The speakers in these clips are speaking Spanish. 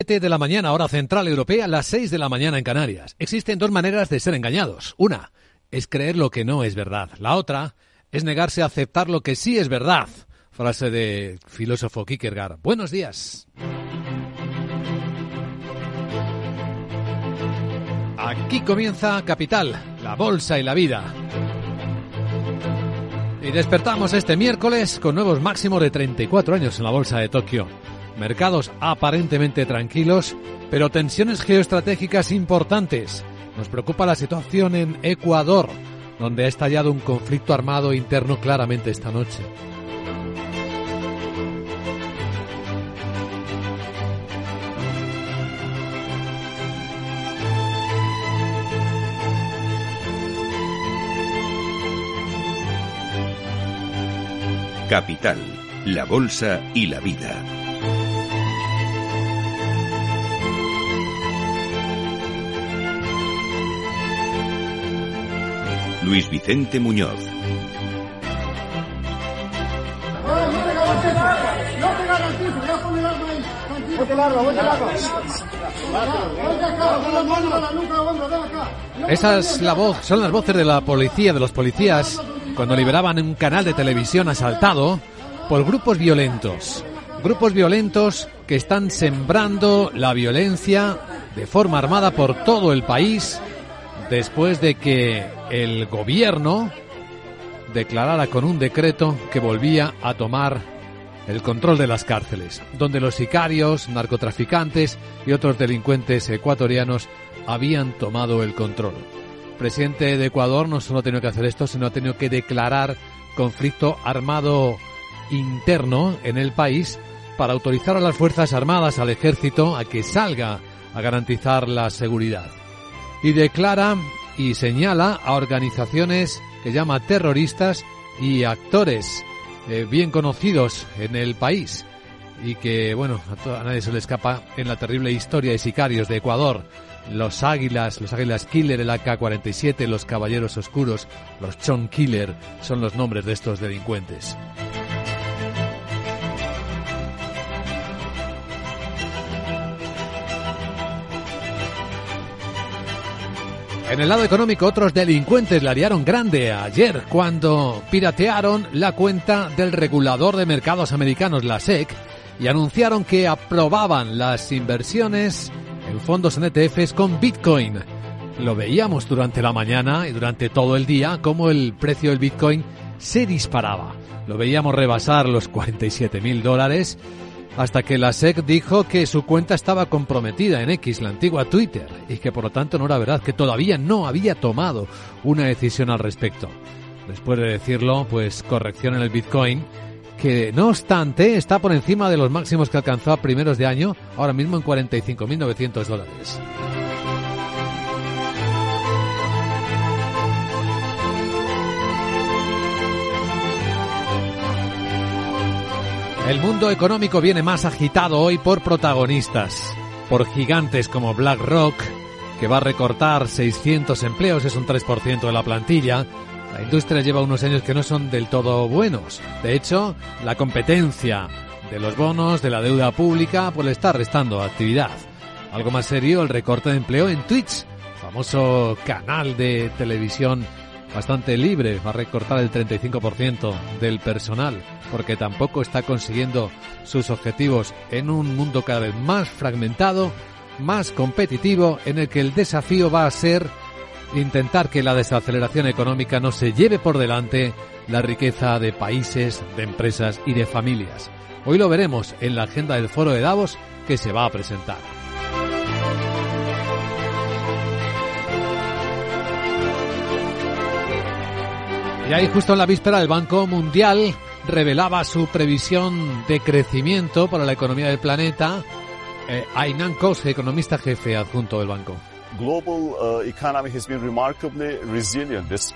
7 de la mañana, hora central europea, las 6 de la mañana en Canarias. Existen dos maneras de ser engañados. Una es creer lo que no es verdad. La otra es negarse a aceptar lo que sí es verdad. Frase de filósofo Kierkegaard. Buenos días. Aquí comienza Capital, la bolsa y la vida. Y despertamos este miércoles con nuevos máximos de 34 años en la bolsa de Tokio mercados aparentemente tranquilos, pero tensiones geoestratégicas importantes. Nos preocupa la situación en Ecuador, donde ha estallado un conflicto armado interno claramente esta noche. Capital, la Bolsa y la Vida. Luis Vicente Muñoz. Esas la voz, son las voces de la policía, de los policías, cuando liberaban un canal de televisión asaltado por grupos violentos. Grupos violentos que están sembrando la violencia de forma armada por todo el país después de que el gobierno declarara con un decreto que volvía a tomar el control de las cárceles, donde los sicarios, narcotraficantes y otros delincuentes ecuatorianos habían tomado el control. El presidente de Ecuador no solo ha tenido que hacer esto, sino ha tenido que declarar conflicto armado interno en el país para autorizar a las Fuerzas Armadas, al ejército, a que salga a garantizar la seguridad y declara y señala a organizaciones que llama terroristas y actores eh, bien conocidos en el país y que, bueno, a, a, nadie se le escapa en la terrible historia de sicarios de Ecuador. Los Águilas, los Águilas Killer, el AK-47, los Caballeros Oscuros, los Chon Killer son los nombres de estos delincuentes. En el lado económico, otros delincuentes la liaron grande ayer cuando piratearon la cuenta del regulador de mercados americanos, la SEC, y anunciaron que aprobaban las inversiones en fondos en ETFs con Bitcoin. Lo veíamos durante la mañana y durante todo el día como el precio del Bitcoin se disparaba. Lo veíamos rebasar los 47 mil dólares hasta que la SEC dijo que su cuenta estaba comprometida en X, la antigua Twitter, y que por lo tanto no era verdad, que todavía no había tomado una decisión al respecto. Después de decirlo, pues corrección en el Bitcoin, que no obstante está por encima de los máximos que alcanzó a primeros de año, ahora mismo en 45.900 dólares. El mundo económico viene más agitado hoy por protagonistas, por gigantes como BlackRock, que va a recortar 600 empleos, es un 3% de la plantilla. La industria lleva unos años que no son del todo buenos. De hecho, la competencia de los bonos, de la deuda pública, pues le está restando actividad. Algo más serio, el recorte de empleo en Twitch, famoso canal de televisión bastante libre, va a recortar el 35% del personal, porque tampoco está consiguiendo sus objetivos en un mundo cada vez más fragmentado, más competitivo, en el que el desafío va a ser intentar que la desaceleración económica no se lleve por delante la riqueza de países, de empresas y de familias. Hoy lo veremos en la agenda del foro de Davos que se va a presentar. Y ahí justo en la víspera el Banco Mundial revelaba su previsión de crecimiento para la economía del planeta. Eh, Ainan Kos, economista jefe adjunto del banco.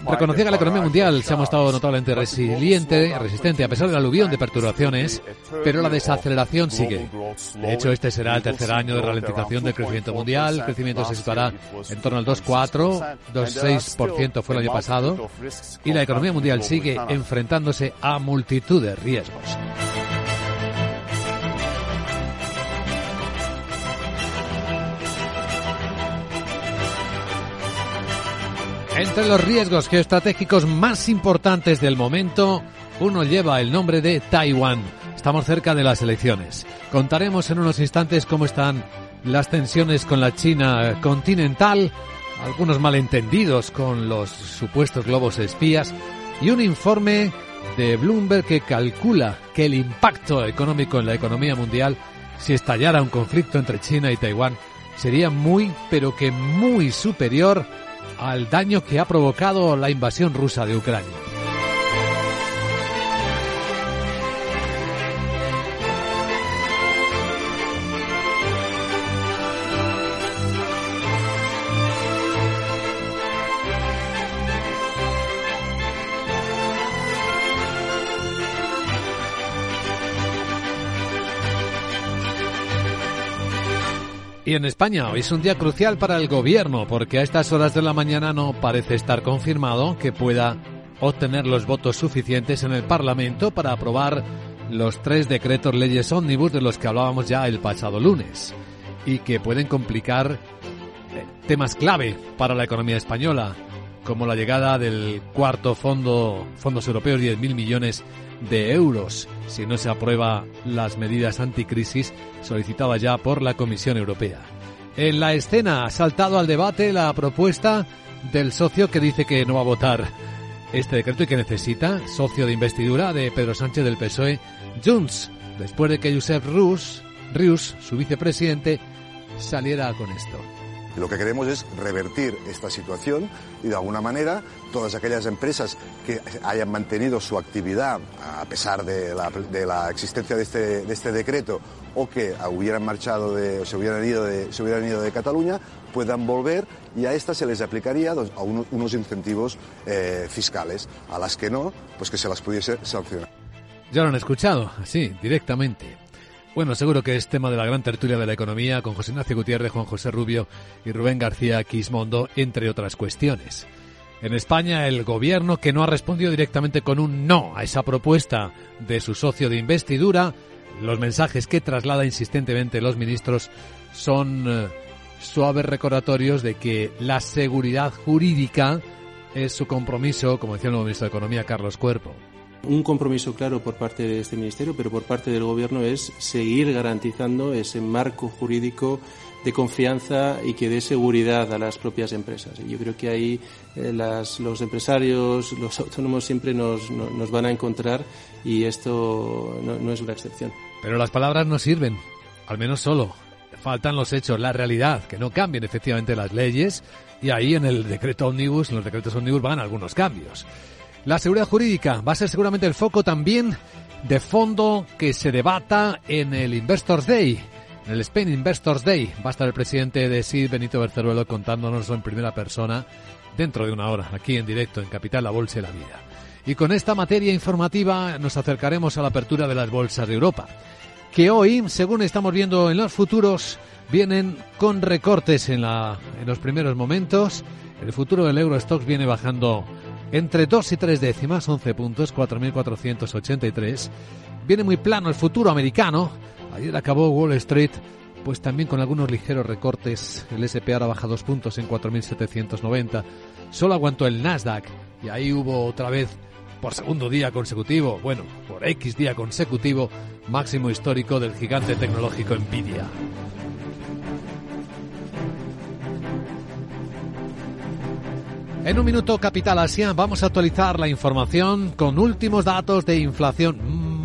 Reconocía que la economía mundial se ha mostrado notablemente resiliente, resistente a pesar del aluvión de perturbaciones, pero la desaceleración sigue. De hecho, este será el tercer año de ralentización del crecimiento mundial. El crecimiento se situará en torno al 2,4, 2,6% fue el año pasado, y la economía mundial sigue enfrentándose a multitud de riesgos. Entre los riesgos geoestratégicos más importantes del momento, uno lleva el nombre de Taiwán. Estamos cerca de las elecciones. Contaremos en unos instantes cómo están las tensiones con la China continental, algunos malentendidos con los supuestos globos espías y un informe de Bloomberg que calcula que el impacto económico en la economía mundial si estallara un conflicto entre China y Taiwán sería muy, pero que muy superior al daño que ha provocado la invasión rusa de Ucrania. Y en España. Hoy es un día crucial para el gobierno porque a estas horas de la mañana no parece estar confirmado que pueda obtener los votos suficientes en el Parlamento para aprobar los tres decretos leyes ómnibus de los que hablábamos ya el pasado lunes y que pueden complicar eh, temas clave para la economía española como la llegada del cuarto fondo, fondos europeos, 10.000 millones de euros, si no se aprueba las medidas anticrisis solicitadas ya por la Comisión Europea. En la escena ha saltado al debate la propuesta del socio que dice que no va a votar este decreto y que necesita socio de investidura de Pedro Sánchez del PSOE, Junts, después de que Josep Rus, Rius, su vicepresidente, saliera con esto. Lo que queremos es revertir esta situación y de alguna manera todas aquellas empresas que hayan mantenido su actividad a pesar de la, existencia de este, de este, decreto o que hubieran marchado de, o se hubieran ido de, de Cataluña puedan volver y a estas se les aplicaría a unos, incentivos eh, fiscales. A las que no, pues que se las pudiese sancionar. Ya lo han escuchado, así, directamente. Bueno, seguro que es tema de la gran tertulia de la economía con José Ignacio Gutiérrez, Juan José Rubio y Rubén García Quismondo, entre otras cuestiones. En España, el gobierno, que no ha respondido directamente con un no a esa propuesta de su socio de investidura, los mensajes que traslada insistentemente los ministros son eh, suaves recordatorios de que la seguridad jurídica es su compromiso, como decía el nuevo ministro de Economía, Carlos Cuerpo. Un compromiso claro por parte de este Ministerio, pero por parte del Gobierno es seguir garantizando ese marco jurídico de confianza y que dé seguridad a las propias empresas. Yo creo que ahí eh, los empresarios, los autónomos siempre nos, van a encontrar y esto no, no es una excepción. Pero las palabras no sirven, al menos solo. Faltan los hechos, la realidad, que no cambien efectivamente las leyes y ahí en el decreto omnibus, en los decretos omnibus van algunos cambios. La seguridad jurídica va a ser seguramente el foco también de fondo que se debata en el Investors Day. En el Spain Investors Day va a estar el presidente de SID, Benito Berceruelo, contándonos en primera persona dentro de una hora, aquí en directo en Capital, la Bolsa y la Vida. Y con esta materia informativa nos acercaremos a la apertura de las bolsas de Europa, que hoy, según estamos viendo en los futuros, vienen con recortes en, la, en los primeros momentos. El futuro del Eurostox viene bajando entre 2 y 3 décimas, 11 puntos, 4.483. Viene muy plano el futuro americano. Ayer acabó Wall Street, pues también con algunos ligeros recortes. El SP ahora baja 2 puntos en 4.790. Solo aguantó el Nasdaq y ahí hubo otra vez por segundo día consecutivo, bueno, por X día consecutivo, máximo histórico del gigante tecnológico Nvidia. En un minuto, Capital Asia, vamos a actualizar la información con últimos datos de inflación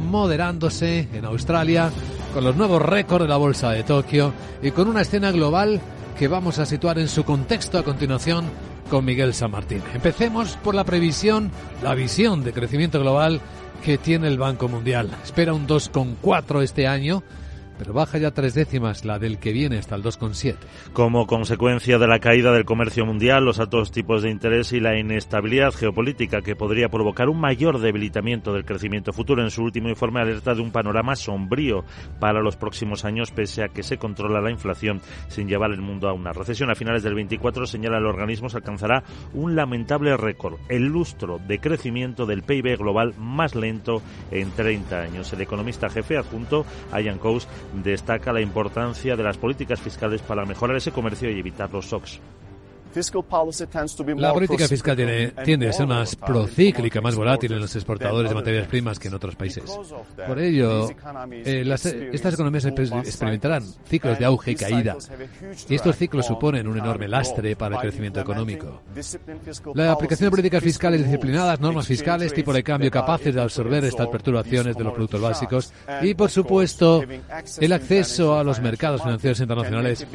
moderándose en Australia, con los nuevos récords de la bolsa de Tokio y con una escena global que vamos a situar en su contexto a continuación con Miguel San Martín. Empecemos por la previsión, la visión de crecimiento global que tiene el Banco Mundial. Espera un 2,4 este año pero baja ya tres décimas la del que viene hasta el 2,7. Como consecuencia de la caída del comercio mundial, los altos tipos de interés y la inestabilidad geopolítica que podría provocar un mayor debilitamiento del crecimiento futuro, en su último informe alerta de un panorama sombrío para los próximos años, pese a que se controla la inflación sin llevar el mundo a una recesión. A finales del 24, señala el organismo, se alcanzará un lamentable récord, el lustro de crecimiento del PIB global más lento en 30 años. El economista jefe adjunto, Ian Coase, destaca la importancia de las políticas fiscales para mejorar ese comercio y evitar los shocks. La política fiscal tiene, tiende a ser más procíclica, más volátil en los exportadores de materias primas que en otros países. Por ello, eh, estas economías experimentarán ciclos de auge y caída. Y estos ciclos suponen un enorme lastre para el crecimiento económico. La aplicación de políticas fiscales disciplinadas, normas fiscales, tipo de cambio capaces de absorber estas perturbaciones de los productos básicos y, por supuesto, el acceso a los mercados financieros internacionales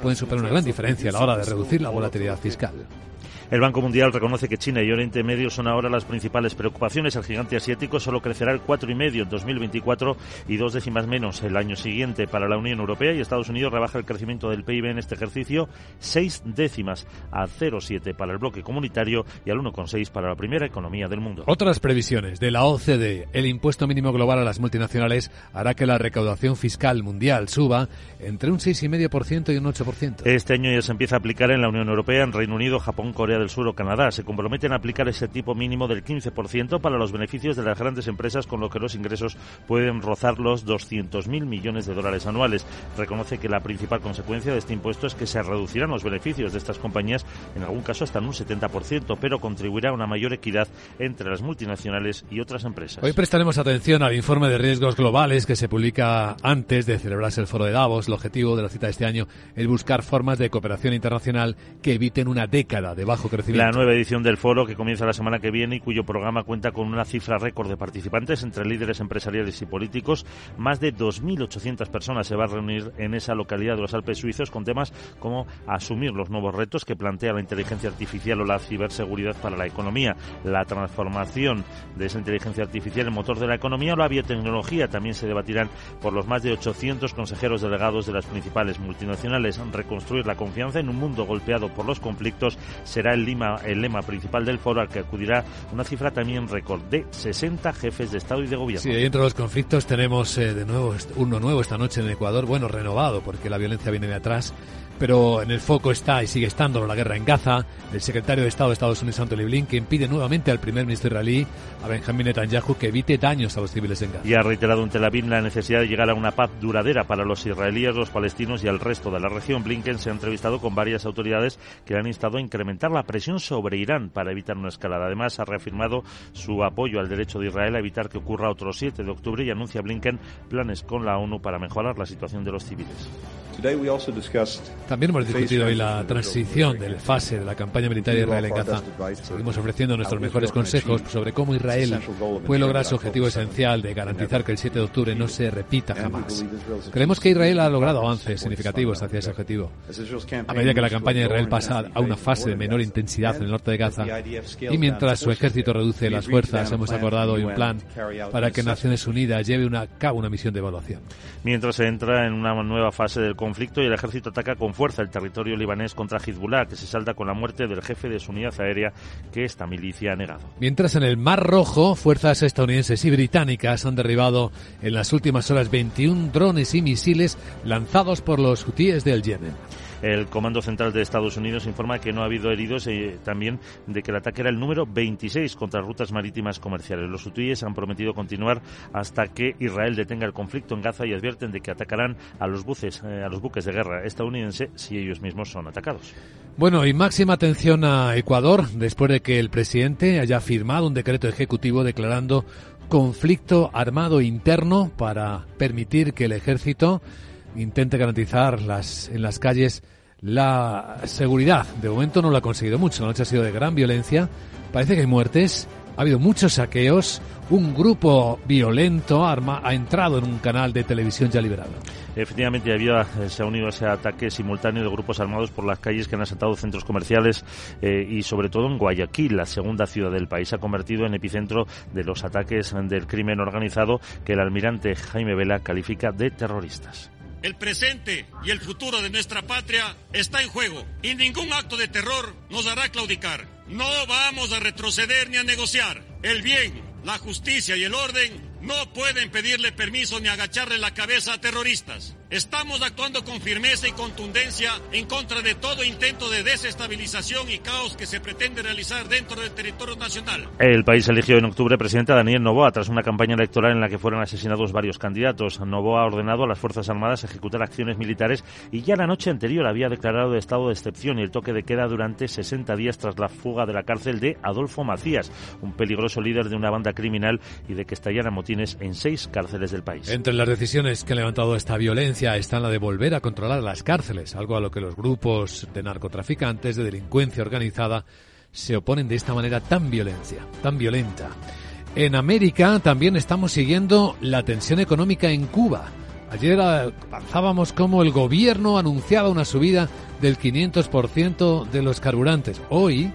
pueden superar una gran diferencia a la hora de reducir la volatilidad fiscal. El Banco Mundial reconoce que China y Oriente Medio son ahora las principales preocupaciones. El gigante asiático solo crecerá el 4,5 en 2024 y dos décimas menos el año siguiente. Para la Unión Europea y Estados Unidos rebaja el crecimiento del PIB en este ejercicio seis décimas a 0,7 para el bloque comunitario y al 1,6 para la primera economía del mundo. Otras previsiones de la OCDE. El impuesto mínimo global a las multinacionales hará que la recaudación fiscal mundial suba entre un 6,5% y un 8%. Este año ya se empieza a aplicar en la Unión Europea, en Reino Unido, Japón, Corea del Sur o Canadá. Se comprometen a aplicar ese tipo mínimo del 15% para los beneficios de las grandes empresas, con lo que los ingresos pueden rozar los 200.000 millones de dólares anuales. Reconoce que la principal consecuencia de este impuesto es que se reducirán los beneficios de estas compañías, en algún caso hasta en un 70%, pero contribuirá a una mayor equidad entre las multinacionales y otras empresas. Hoy prestaremos atención al informe de riesgos globales que se publica antes de celebrarse el foro de Davos. El objetivo de la cita de este año es buscar formas de cooperación internacional que eviten una década de bajo La nueva edición del foro que comienza la semana que viene y cuyo programa cuenta con una cifra récord de participantes entre líderes empresariales y políticos. Más de 2.800 personas se va a reunir en esa localidad de los Alpes suizos con temas como asumir los nuevos retos que plantea la inteligencia artificial o la ciberseguridad para la economía, la transformación de esa inteligencia artificial en motor de la economía o la biotecnología. También se debatirán por los más de 800 consejeros delegados de las principales multinacionales. Reconstruir la confianza en un mundo golpeado por los conflictos será el el lema principal del foro al que acudirá una cifra también récord de 60 jefes de Estado y de Gobierno. Sí, entre los conflictos tenemos eh, de nuevo uno nuevo esta noche en Ecuador, bueno, renovado porque la violencia viene de atrás pero en el foco está y sigue estando la guerra en Gaza. El secretario de Estado de Estados Unidos, Anthony Blinken, pide nuevamente al primer ministro israelí, a Benjamin Netanyahu, que evite daños a los civiles en Gaza. Y ha reiterado en Tel Aviv la necesidad de llegar a una paz duradera para los israelíes, los palestinos y al resto de la región. Blinken se ha entrevistado con varias autoridades que han instado a incrementar la presión sobre Irán para evitar una escalada. Además, ha reafirmado su apoyo al derecho de Israel a evitar que ocurra otro 7 de octubre y anuncia Blinken planes con la ONU para mejorar la situación de los civiles. También hemos discutido hoy la transición del fase de la campaña militar de Israel en Gaza. Seguimos ofreciendo nuestros mejores consejos sobre cómo Israel puede lograr su objetivo esencial de garantizar que el 7 de octubre no se repita jamás. Creemos que Israel ha logrado avances significativos hacia ese objetivo. A medida que la campaña de Israel pasa a una fase de menor intensidad en el norte de Gaza y mientras su ejército reduce las fuerzas, hemos acordado hoy un plan para que Naciones Unidas lleve a cabo una misión de evaluación. Mientras se entra en una nueva fase del conflicto y el ejército ataca con fuerza el territorio libanés contra Hezbollah, que se salta con la muerte del jefe de su unidad aérea que esta milicia ha negado. Mientras en el Mar Rojo, fuerzas estadounidenses y británicas han derribado en las últimas horas 21 drones y misiles lanzados por los hutíes del Yemen. El Comando Central de Estados Unidos informa que no ha habido heridos y eh, también de que el ataque era el número 26 contra rutas marítimas comerciales. Los hutíes han prometido continuar hasta que Israel detenga el conflicto en Gaza y advierten de que atacarán a los buques, eh, a los buques de guerra estadounidense si ellos mismos son atacados. Bueno, y máxima atención a Ecuador después de que el presidente haya firmado un decreto ejecutivo declarando conflicto armado interno para permitir que el ejército intente garantizar las, en las calles la seguridad. De momento no lo ha conseguido mucho. La noche ha sido de gran violencia. Parece que hay muertes. Ha habido muchos saqueos. Un grupo violento arma, ha entrado en un canal de televisión ya liberado. Efectivamente, había, eh, se ha unido ese ataque simultáneo de grupos armados por las calles que han asaltado centros comerciales eh, y sobre todo en Guayaquil, la segunda ciudad del país, se ha convertido en epicentro de los ataques del crimen organizado que el almirante Jaime Vela califica de terroristas. El presente y el futuro de nuestra patria está en juego y ningún acto de terror nos hará claudicar. No vamos a retroceder ni a negociar. El bien, la justicia y el orden no pueden pedirle permiso ni agacharle la cabeza a terroristas. Estamos actuando con firmeza y contundencia en contra de todo intento de desestabilización y caos que se pretende realizar dentro del territorio nacional. El país eligió en octubre presidente Daniel Novoa tras una campaña electoral en la que fueron asesinados varios candidatos. Novoa ha ordenado a las Fuerzas Armadas ejecutar acciones militares y ya la noche anterior había declarado de estado de excepción y el toque de queda durante 60 días tras la fuga de la cárcel de Adolfo Macías, un peligroso líder de una banda criminal y de que estallaran en seis cárceles del país. Entre las decisiones que ha levantado esta violencia está la de volver a controlar las cárceles, algo a lo que los grupos de narcotraficantes, de delincuencia organizada, se oponen de esta manera tan violencia, tan violenta. En América también estamos siguiendo la tensión económica en Cuba. Ayer avanzábamos como el gobierno anunciaba una subida del 500% de los carburantes. Hoy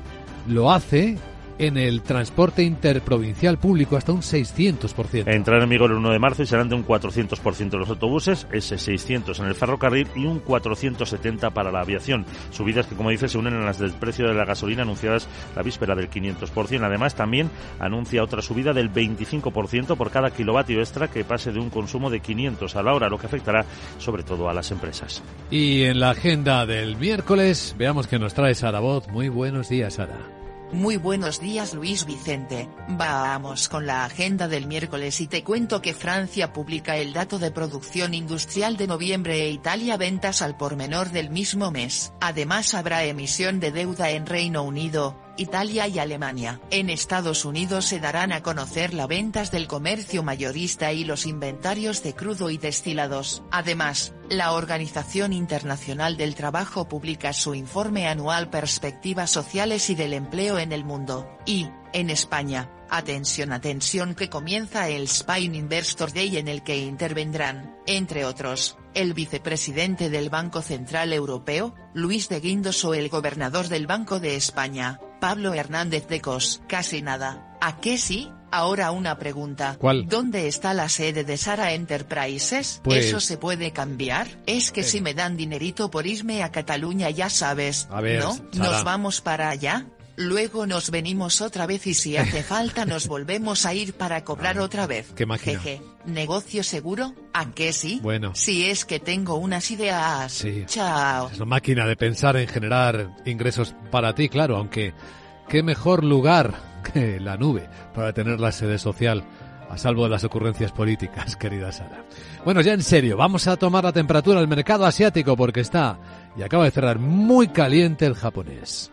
lo hace en el transporte interprovincial público hasta un 600%. Entrará en vigor el 1 de marzo y serán de un 400% los autobuses, ese 600 en el ferrocarril y un 470 para la aviación. Subidas que, como dice, se unen a las del precio de la gasolina anunciadas la víspera del 500%. Además, también anuncia otra subida del 25% por cada kilovatio extra que pase de un consumo de 500 a la hora, lo que afectará sobre todo a las empresas. Y en la agenda del miércoles, veamos que nos trae Sara Voz. Muy buenos días, Sara. Muy buenos días Luis Vicente, vamos con la agenda del miércoles y te cuento que Francia publica el dato de producción industrial de noviembre e Italia ventas al por menor del mismo mes. Además habrá emisión de deuda en Reino Unido, Italia y Alemania. En Estados Unidos se darán a conocer las ventas del comercio mayorista y los inventarios de crudo y destilados. Además, la Organización Internacional del Trabajo publica su informe anual Perspectivas Sociales y del Empleo en el Mundo. Y, en España, atención atención que comienza el Spain Investor Day en el que intervendrán, entre otros, el vicepresidente del Banco Central Europeo, Luis de Guindos o el gobernador del Banco de España, Pablo Hernández de Cos. Casi nada. ¿A qué sí? Ahora una pregunta. ¿Cuál? ¿Dónde está la sede de Sara Enterprises? Pues- ¿Eso se puede cambiar? Es que si me dan dinerito por irme a Cataluña ya sabes, A ver, ¿no? Sara. ¿Nos vamos para allá? Luego nos venimos otra vez y si hace falta nos volvemos a ir para cobrar otra vez. qué máquina. Jeje. ¿Negocio seguro? ¿A qué sí? Bueno. Si es que tengo unas ideas. Sí. Chao. Es una máquina de pensar en generar ingresos para ti, claro, aunque qué mejor lugar que la nube para tener la sede social a salvo de las ocurrencias políticas, querida Sara. Bueno, ya en serio, vamos a tomar la temperatura del mercado asiático porque está y acaba de cerrar muy caliente el japonés.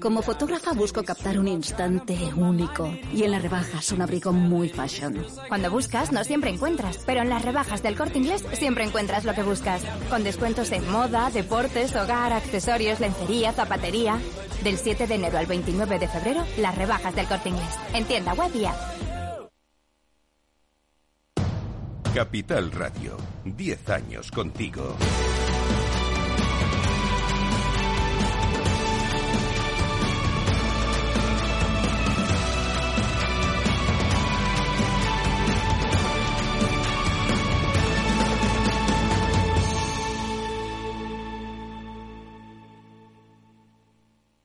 Como fotógrafa busco captar un instante único y en las rebajas un abrigo muy fashion. Cuando buscas no siempre encuentras, pero en las rebajas del corte inglés siempre encuentras lo que buscas. Con descuentos en moda, deportes, hogar, accesorios, lencería, zapatería. Del 7 de enero al 29 de febrero, las rebajas del corte inglés. En tienda web y app. Capital Radio, 10 años contigo.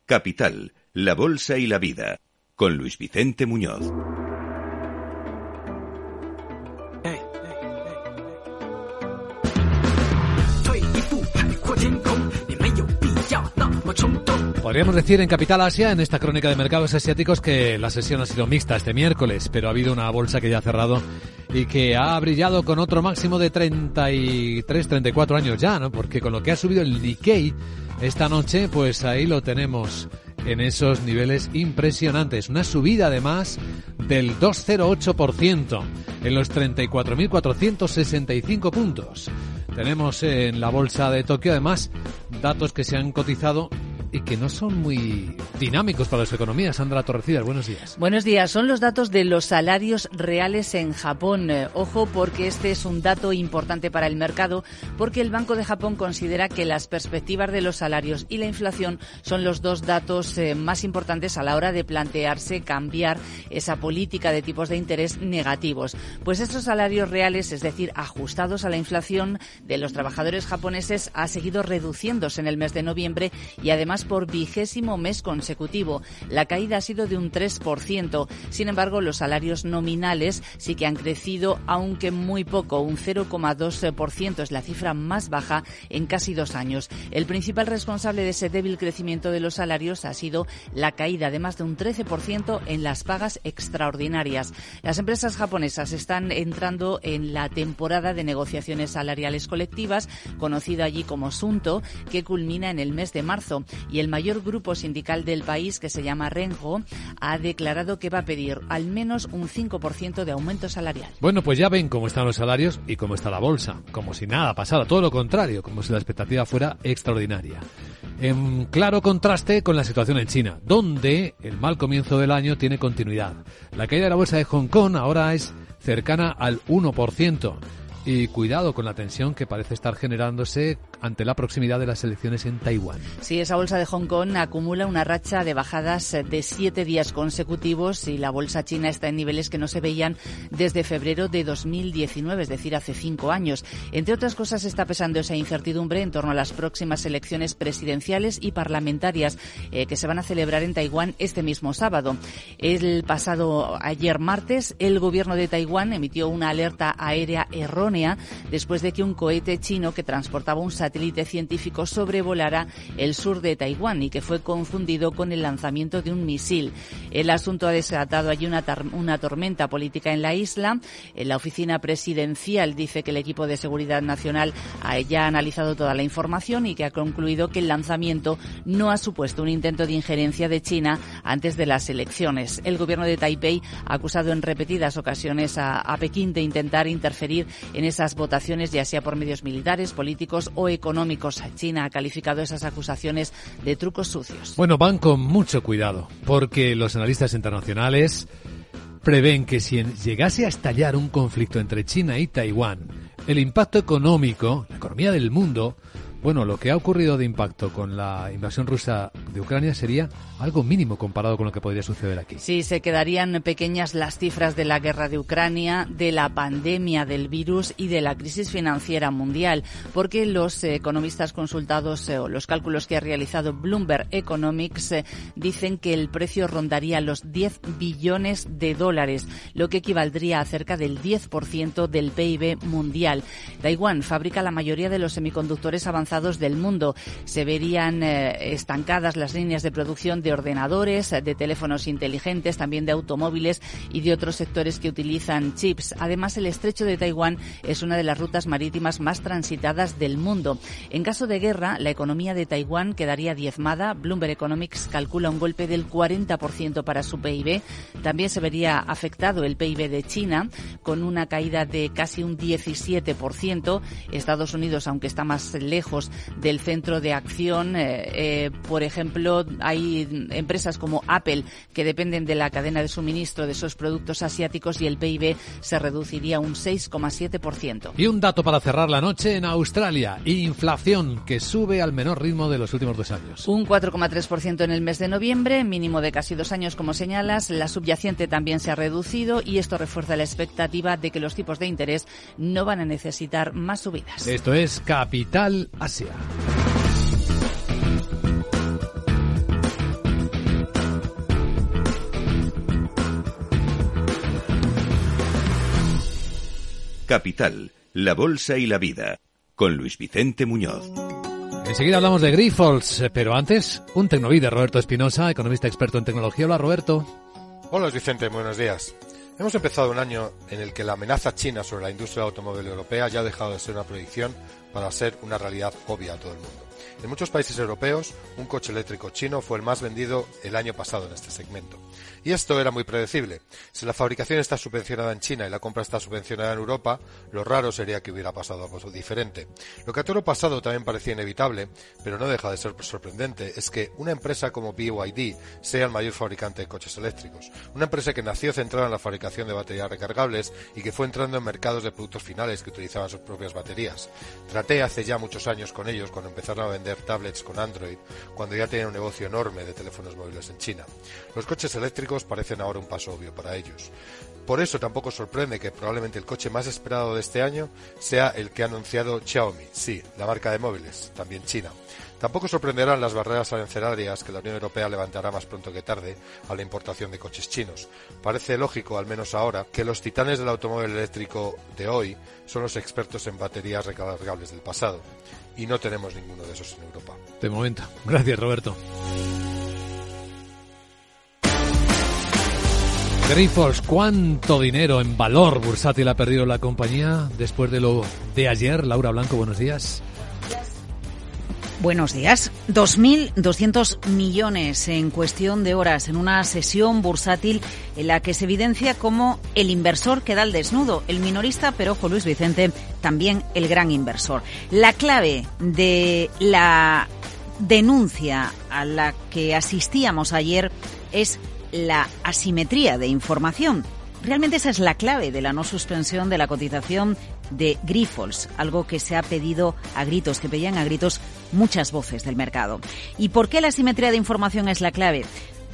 Capital, la Bolsa y la Vida, con Luis Vicente Muñoz. Podríamos decir en Capital Asia, en esta crónica de mercados asiáticos, que la sesión ha sido mixta este miércoles, pero ha habido una bolsa que ya ha cerrado y que ha brillado con otro máximo de 33, 34 años ya, ¿no? Porque con lo que ha subido el Nikkei esta noche, pues ahí lo tenemos en esos niveles impresionantes. Una subida además del 2,08% en los 34.465 puntos. Tenemos en la bolsa de Tokio además datos que se han cotizado y que no son muy dinámicos para las economías. Sandra Torrecidas, buenos días. Buenos días. Son los datos de los salarios reales en Japón. Eh, ojo porque este es un dato importante para el mercado porque el Banco de Japón considera que las perspectivas de los salarios y la inflación son los dos datos eh, más importantes a la hora de plantearse cambiar esa política de tipos de interés negativos. Pues estos salarios reales, es decir, ajustados a la inflación de los trabajadores japoneses, ha seguido reduciéndose en el mes de noviembre y además por vigésimo mes consecutivo. La caída ha sido de un 3%. Sin embargo, los salarios nominales sí que han crecido, aunque muy poco, un 0,2% es la cifra más baja en casi dos años. El principal responsable de ese débil crecimiento de los salarios ha sido la caída de más de un 13% en las pagas extraordinarias. Las empresas japonesas están entrando en la temporada de negociaciones salariales colectivas, conocida allí como Sunto, que culmina en el mes de marzo. Y el mayor grupo sindical del país, que se llama Rengo, ha declarado que va a pedir al menos un 5% de aumento salarial. Bueno, pues ya ven cómo están los salarios y cómo está la bolsa. Como si nada pasara, todo lo contrario, como si la expectativa fuera extraordinaria. En claro contraste con la situación en China, donde el mal comienzo del año tiene continuidad. La caída de la bolsa de Hong Kong ahora es cercana al 1%. Y cuidado con la tensión que parece estar generándose ante la proximidad de las elecciones en Taiwán. Sí, esa bolsa de Hong Kong acumula una racha de bajadas de siete días consecutivos y la bolsa china está en niveles que no se veían desde febrero de 2019, es decir, hace cinco años. Entre otras cosas, está pesando esa incertidumbre en torno a las próximas elecciones presidenciales y parlamentarias eh, que se van a celebrar en Taiwán este mismo sábado. El pasado ayer martes, el gobierno de Taiwán emitió una alerta aérea errónea después de que un cohete chino que transportaba un científico sobrevolara el sur de Taiwán y que fue confundido con el lanzamiento de un misil. El asunto ha desatado allí una, una tormenta política en la isla. La oficina presidencial dice que el equipo de seguridad nacional ya ha analizado toda la información y que ha concluido que el lanzamiento no ha supuesto un intento de injerencia de China antes de las elecciones. El gobierno de Taipei ha acusado en repetidas ocasiones a, a Pekín de intentar interferir en esas votaciones, ya sea por medios militares, políticos o económicos. China ha calificado esas acusaciones de trucos sucios. Bueno, van con mucho cuidado, porque los analistas internacionales prevén que si llegase a estallar un conflicto entre China y Taiwán, el impacto económico, la economía del mundo, bueno, lo que ha ocurrido de impacto con la invasión rusa de Ucrania sería algo mínimo comparado con lo que podría suceder aquí. Sí, se quedarían pequeñas las cifras de la guerra de Ucrania, de la pandemia del virus y de la crisis financiera mundial, porque los economistas consultados eh, o los cálculos que ha realizado Bloomberg Economics eh, dicen que el precio rondaría los 10 billones de dólares, lo que equivaldría a cerca del 10% del PIB mundial. Taiwán fabrica la mayoría de los semiconductores avanzados del mundo. Se verían eh, estancadas las líneas de producción de ordenadores, de teléfonos inteligentes, también de automóviles y de otros sectores que utilizan chips. Además, el estrecho de Taiwán es una de las rutas marítimas más transitadas del mundo. En caso de guerra, la economía de Taiwán quedaría diezmada. Bloomberg Economics calcula un golpe del 40% para su PIB. También se vería afectado el PIB de China con una caída de casi un 17%. Estados Unidos, aunque está más lejos, del centro de acción. Eh, eh, por ejemplo, hay empresas como Apple que dependen de la cadena de suministro de esos productos asiáticos y el PIB se reduciría un 6,7%. Y un dato para cerrar la noche en Australia. Inflación que sube al menor ritmo de los últimos dos años. Un 4,3% en el mes de noviembre, mínimo de casi dos años como señalas. La subyacente también se ha reducido y esto refuerza la expectativa de que los tipos de interés no van a necesitar más subidas. Esto es Capital Asia. Capital, la Bolsa y la Vida, con Luis Vicente Muñoz. Enseguida hablamos de Grifols, pero antes, un tecnovide, Roberto Espinosa, economista experto en tecnología. Hola, Roberto. Hola, Luis Vicente, buenos días. Hemos empezado un año en el que la amenaza china sobre la industria automóvil europea ya ha dejado de ser una predicción para ser una realidad obvia a todo el mundo. En muchos países europeos, un coche eléctrico chino fue el más vendido el año pasado en este segmento. Y esto era muy predecible. Si la fabricación está subvencionada en China y la compra está subvencionada en Europa, lo raro sería que hubiera pasado algo diferente. Lo que a todo pasado también parecía inevitable, pero no deja de ser sorprendente, es que una empresa como BYD sea el mayor fabricante de coches eléctricos. Una empresa que nació centrada en la fabricación de baterías recargables y que fue entrando en mercados de productos finales que utilizaban sus propias baterías. Traté hace ya muchos años con ellos cuando empezaron a vender tablets con Android, cuando ya tenían un negocio enorme de teléfonos móviles en China. Los coches eléctricos parecen ahora un paso obvio para ellos. Por eso tampoco sorprende que probablemente el coche más esperado de este año sea el que ha anunciado Xiaomi, sí, la marca de móviles, también China. Tampoco sorprenderán las barreras arancelarias que la Unión Europea levantará más pronto que tarde a la importación de coches chinos. Parece lógico, al menos ahora, que los titanes del automóvil eléctrico de hoy son los expertos en baterías recargables del pasado. Y no tenemos ninguno de esos en Europa. De momento. Gracias, Roberto. Grifols, ¿cuánto dinero en valor bursátil ha perdido la compañía después de lo de ayer? Laura Blanco, buenos días. Buenos días. 2.200 millones en cuestión de horas en una sesión bursátil en la que se evidencia como el inversor queda al desnudo, el minorista, pero ojo Luis Vicente, también el gran inversor. La clave de la denuncia a la que asistíamos ayer es la asimetría de información. Realmente esa es la clave de la no suspensión de la cotización de Grifols, algo que se ha pedido a gritos, que pedían a gritos muchas voces del mercado. ¿Y por qué la asimetría de información es la clave?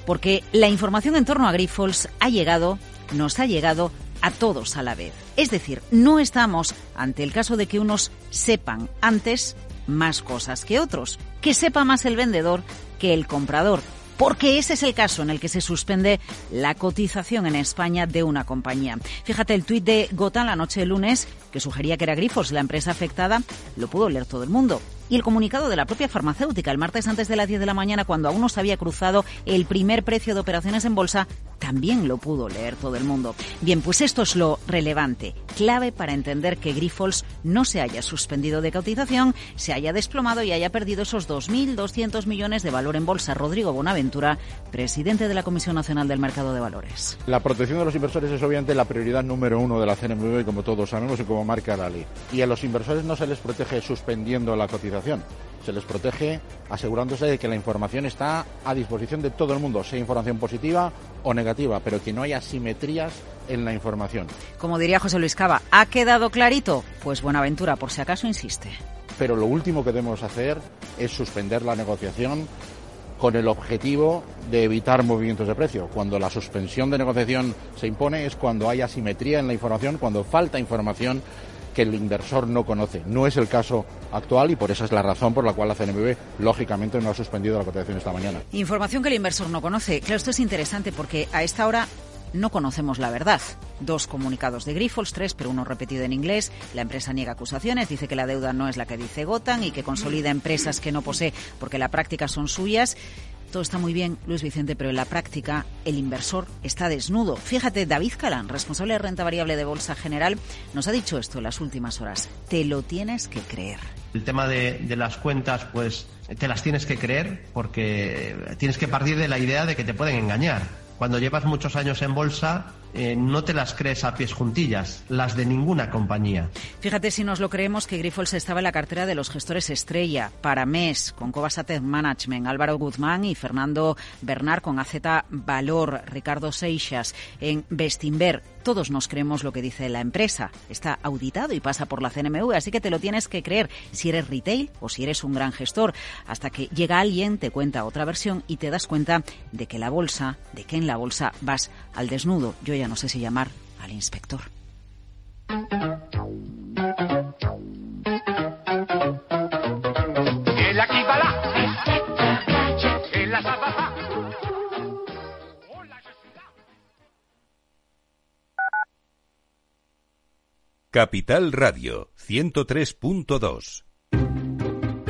Porque la información en torno a Grifols ha llegado, nos ha llegado a todos a la vez. Es decir, no estamos ante el caso de que unos sepan antes más cosas que otros, que sepa más el vendedor que el comprador porque ese es el caso en el que se suspende la cotización en España de una compañía. Fíjate, el tuit de Gotan la noche de lunes, que sugería que era Grifos la empresa afectada, lo pudo leer todo el mundo y el comunicado de la propia farmacéutica el martes antes de las 10 de la mañana, cuando aún no se había cruzado el primer precio de operaciones en bolsa, también lo pudo leer todo el mundo. Bien, pues esto es lo relevante, clave para entender que Grifols no se haya suspendido de cotización, se haya desplomado y haya perdido esos 2.200 millones de valor en bolsa. Rodrigo Bonaventura, presidente de la Comisión Nacional del Mercado de Valores. La protección de los inversores es obviamente la prioridad número uno de la CNMV, como todos sabemos y como marca la. Y a los inversores no se les protege suspendiendo la cotización se les protege asegurándose de que la información está a disposición de todo el mundo, sea información positiva o negativa, pero que no haya simetrías en la información. Como diría José Luis Cava, ¿ha quedado clarito? Pues Buenaventura, por si acaso, insiste. Pero lo último que debemos hacer es suspender la negociación con el objetivo de evitar movimientos de precio. Cuando la suspensión de negociación se impone es cuando hay asimetría en la información, cuando falta información que el inversor no conoce. No es el caso actual y por esa es la razón por la cual la CNMV, lógicamente, no ha suspendido la cotización esta mañana. Información que el inversor no conoce. Claro, esto es interesante porque a esta hora no conocemos la verdad. Dos comunicados de Grifols, tres, pero uno repetido en inglés. La empresa niega acusaciones, dice que la deuda no es la que dice Gotan y que consolida empresas que no posee porque la práctica son suyas. Todo está muy bien, Luis Vicente, pero en la práctica el inversor está desnudo. Fíjate, David Calán, responsable de renta variable de Bolsa General, nos ha dicho esto en las últimas horas. Te lo tienes que creer. El tema de, de las cuentas, pues te las tienes que creer porque tienes que partir de la idea de que te pueden engañar. Cuando llevas muchos años en bolsa, eh, no te las crees a pies juntillas, las de ninguna compañía. Fíjate si nos lo creemos que Grifols estaba en la cartera de los gestores estrella, para MES, con Cobas Management, Álvaro Guzmán y Fernando Bernard con AZ Valor, Ricardo Seixas en Bestinver. Todos nos creemos lo que dice la empresa. Está auditado y pasa por la CNMV, así que te lo tienes que creer si eres retail o si eres un gran gestor, hasta que llega alguien, te cuenta otra versión y te das cuenta de que la bolsa, de que en la bolsa vas al desnudo. Yo no sé si llamar al inspector. Capital Radio 103.2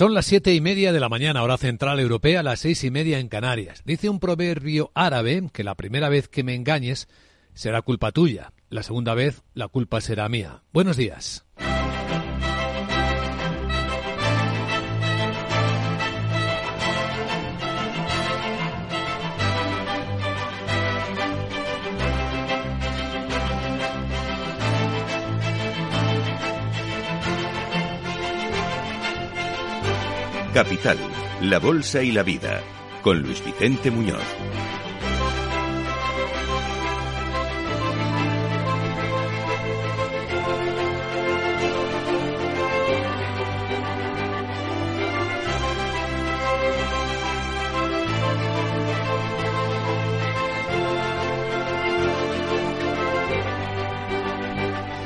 Son las siete y media de la mañana, hora central europea, las seis y media en Canarias. Dice un proverbio árabe que la primera vez que me engañes será culpa tuya, la segunda vez la culpa será mía. Buenos días. Capital, la Bolsa y la Vida, con Luis Vicente Muñoz.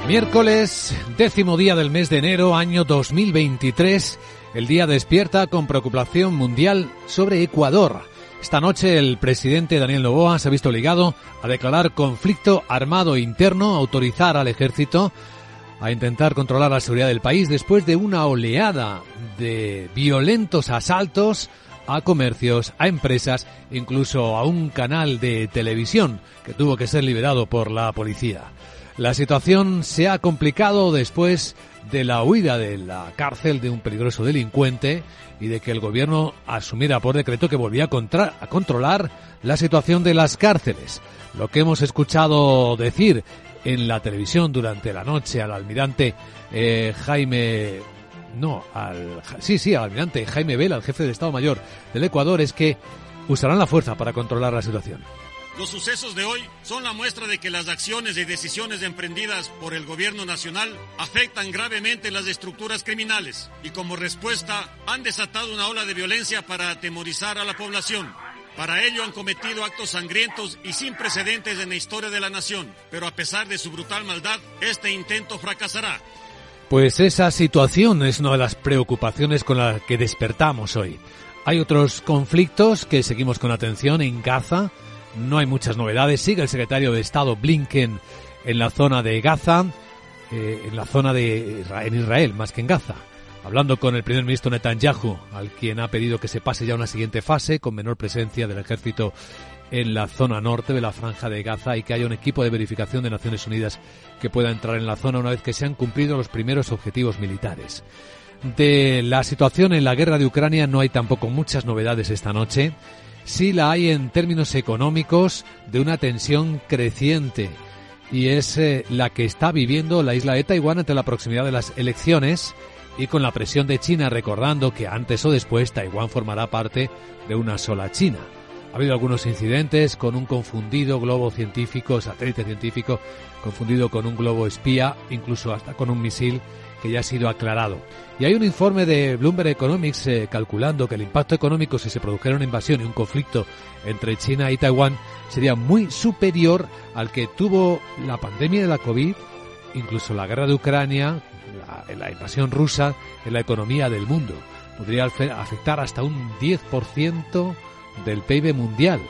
Miércoles, décimo día del mes de enero, año 2023. El día despierta con preocupación mundial sobre Ecuador. Esta noche el presidente Daniel Novoa se ha visto obligado a declarar conflicto armado interno, autorizar al ejército a intentar controlar la seguridad del país después de una oleada de violentos asaltos a comercios, a empresas, incluso a un canal de televisión que tuvo que ser liberado por la policía. La situación se ha complicado después de la huida de la cárcel de un peligroso delincuente y de que el gobierno asumiera por decreto que volvía a, controlar la situación de las cárceles. Lo que hemos escuchado decir en la televisión durante la noche al almirante eh, Jaime no, al sí, sí, al almirante Jaime Vela, al jefe de Estado Mayor del Ecuador, es que usarán la fuerza para controlar la situación. Los sucesos de hoy son la muestra de que las acciones y decisiones emprendidas por el gobierno nacional afectan gravemente las estructuras criminales y como respuesta han desatado una ola de violencia para atemorizar a la población. Para ello han cometido actos sangrientos y sin precedentes en la historia de la nación, pero a pesar de su brutal maldad, este intento fracasará. Pues esa situación es una de las preocupaciones con las que despertamos hoy. Hay otros conflictos que seguimos con atención en Gaza, no hay muchas novedades. Sigue el secretario de Estado Blinken en la zona de Gaza, eh, en la zona de en Israel, más que en Gaza. Hablando con el primer ministro Netanyahu, al quien ha pedido que se pase ya a una siguiente fase con menor presencia del ejército en la zona norte de la franja de Gaza y que haya un equipo de verificación de Naciones Unidas que pueda entrar en la zona una vez que se han cumplido los primeros objetivos militares. De la situación en la guerra de Ucrania no hay tampoco muchas novedades esta noche sí la hay en términos económicos de una tensión creciente y es eh, la que está viviendo la isla de Taiwán ante la proximidad de las elecciones y con la presión de China recordando que antes o después Taiwán formará parte de una sola China. Ha habido algunos incidentes con un confundido globo científico, satélite científico, confundido con un globo espía, incluso hasta con un misil que ya ha sido aclarado. Y hay un informe de Bloomberg Economics eh, calculando que el impacto económico si se produjera una invasión y un conflicto entre China y Taiwán sería muy superior al que tuvo la pandemia de la COVID, incluso la guerra de Ucrania, la, la invasión rusa en la economía del mundo. Podría afectar hasta un 10% del PIB mundial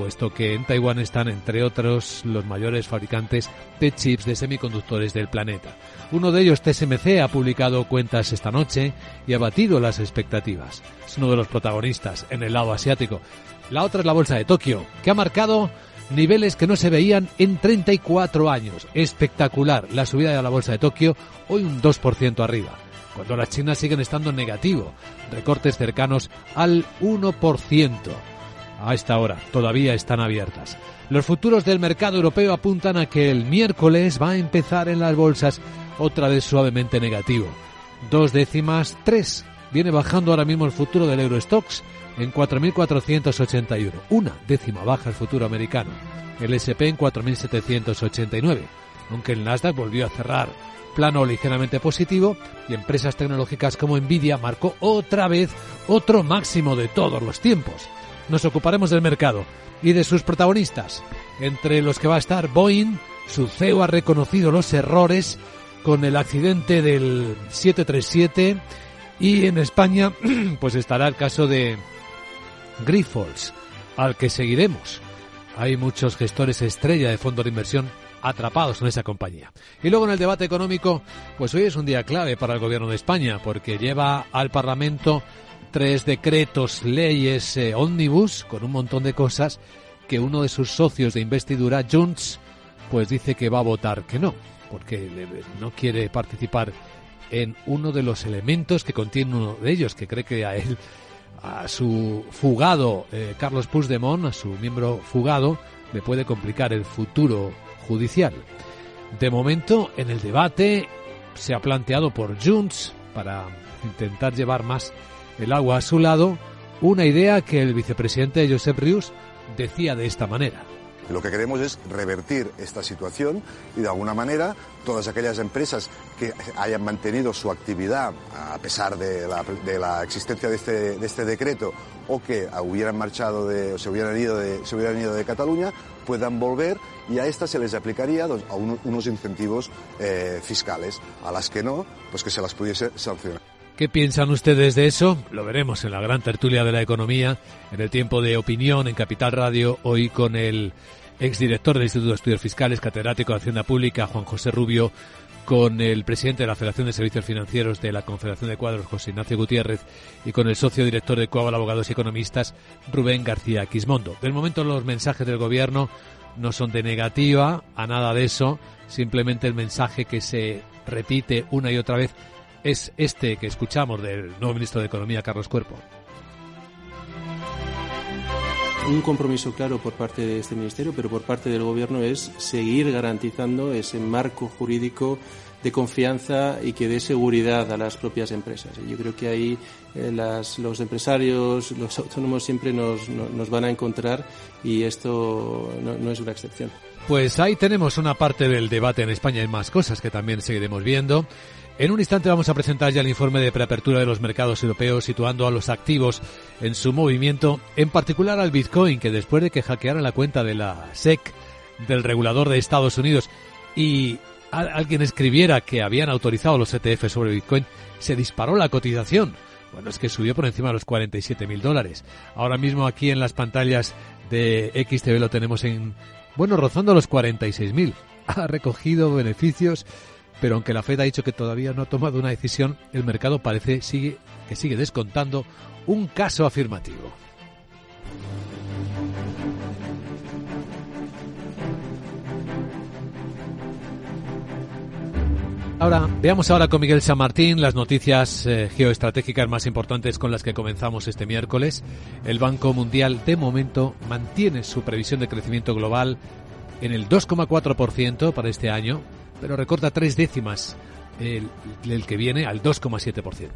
puesto que en Taiwán están, entre otros, los mayores fabricantes de chips de semiconductores del planeta. Uno de ellos, TSMC, ha publicado cuentas esta noche y ha batido las expectativas. Es uno de los protagonistas en el lado asiático. La otra es la bolsa de Tokio, que ha marcado niveles que no se veían en 34 años. Espectacular la subida de la bolsa de Tokio, hoy un 2% arriba cuando las chinas siguen estando en negativo, recortes cercanos al 1%. A esta hora todavía están abiertas. Los futuros del mercado europeo apuntan a que el miércoles va a empezar en las bolsas otra vez suavemente negativo. Dos décimas, tres. Viene bajando ahora mismo el futuro del Eurostox en 4.481. Una décima baja el futuro americano. El SP en 4.789. Aunque el Nasdaq volvió a cerrar plano ligeramente positivo y empresas tecnológicas como Nvidia marcó otra vez otro máximo de todos los tiempos. Nos ocuparemos del mercado y de sus protagonistas, entre los que va a estar Boeing, su CEO ha reconocido los errores con el accidente del 737 y en España pues estará el caso de Grifols, al que seguiremos. Hay muchos gestores estrella de fondos de inversión atrapados en esa compañía. Y luego en el debate económico, pues hoy es un día clave para el gobierno de España, porque lleva al Parlamento tres decretos, leyes eh, ómnibus, con un montón de cosas que uno de sus socios de investidura, Junts, pues dice que va a votar que no, porque no quiere participar en uno de los elementos que contiene uno de ellos, que cree que a él, a su fugado eh, Carlos Puigdemont, a su miembro fugado, le puede complicar el futuro judicial. De momento, en el debate se ha planteado por Junts, para intentar llevar más el agua a su lado, una idea que el vicepresidente Josep Rius decía de esta manera. Lo que queremos es revertir esta situación y de alguna manera todas aquellas empresas que hayan mantenido su actividad a pesar de la, existencia de este, de este, decreto o que hubieran marchado de, o se hubieran ido de, Cataluña puedan volver y a estas se les aplicaría unos incentivos eh, fiscales. A las que no, pues que se las pudiese sancionar. ¿Qué piensan ustedes de eso? Lo veremos en la gran tertulia de la economía, en el tiempo de opinión en Capital Radio, hoy con el exdirector del Instituto de Estudios Fiscales, catedrático de Hacienda Pública, Juan José Rubio, con el presidente de la Federación de Servicios Financieros de la Confederación de Cuadros, José Ignacio Gutiérrez, y con el socio director de Coabal Abogados y Economistas, Rubén García Quismondo. Del momento los mensajes del gobierno no son de negativa a nada de eso, simplemente el mensaje que se repite una y otra vez es este que escuchamos del nuevo ministro de Economía, Carlos Cuerpo. Un compromiso claro por parte de este ministerio, pero por parte del Gobierno es seguir garantizando ese marco jurídico de confianza y que dé seguridad a las propias empresas. Yo creo que ahí eh, los empresarios, los autónomos siempre nos, van a encontrar y esto no, es una excepción. Pues ahí tenemos una parte del debate en España. Hay más cosas que también seguiremos viendo. En un instante vamos a presentar ya el informe de preapertura de los mercados europeos situando a los activos en su movimiento, en particular al Bitcoin, que después de que hackearan la cuenta de la SEC, del regulador de Estados Unidos, y alguien escribiera que habían autorizado los ETF sobre Bitcoin, se disparó la cotización. Bueno, es que subió por encima de los 47 mil dólares. Ahora mismo aquí en las pantallas de XTV lo tenemos en, bueno, rozando los 46 mil. Ha recogido beneficios pero aunque la Fed ha dicho que todavía no ha tomado una decisión, el mercado parece sigue, que sigue descontando un caso afirmativo. Ahora, veamos ahora con Miguel San Martín las noticias eh, geoestratégicas más importantes con las que comenzamos este miércoles. El Banco Mundial de momento mantiene su previsión de crecimiento global en el 2,4% para este año, pero recorta tres décimas el, que viene al 2,7%.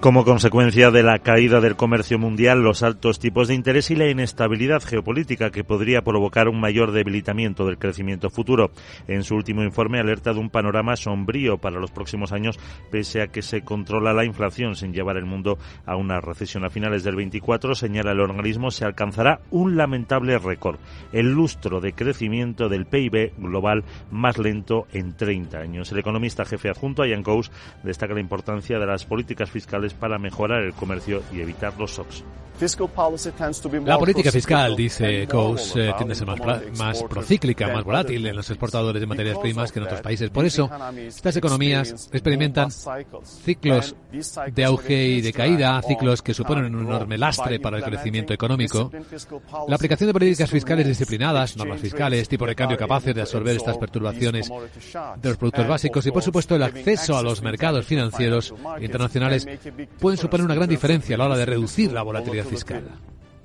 Como consecuencia de la caída del comercio mundial, los altos tipos de interés y la inestabilidad geopolítica que podría provocar un mayor debilitamiento del crecimiento futuro. En su último informe alerta de un panorama sombrío para los próximos años, pese a que se controla la inflación sin llevar el mundo a una recesión a finales del 24, señala el organismo, se alcanzará un lamentable récord, el lustro de crecimiento del PIB global más lento en 30 años. El economista jefe adjunto Ian Coase destaca la importancia de las políticas fiscales para mejorar el comercio y evitar los shocks. La política fiscal, dice Coase, eh, tiende a ser más, más procíclica, más volátil en los exportadores de materias primas que en otros países. Por eso, estas economías experimentan ciclos de auge y de caída, ciclos que suponen un enorme lastre para el crecimiento económico. La aplicación de políticas fiscales disciplinadas, normas fiscales, tipo de cambio capaces de absorber estas perturbaciones de los productos básicos y, por supuesto, el acceso a los mercados financieros internacionales pueden suponer una gran diferencia a la hora de reducir la volatilidad fiscal.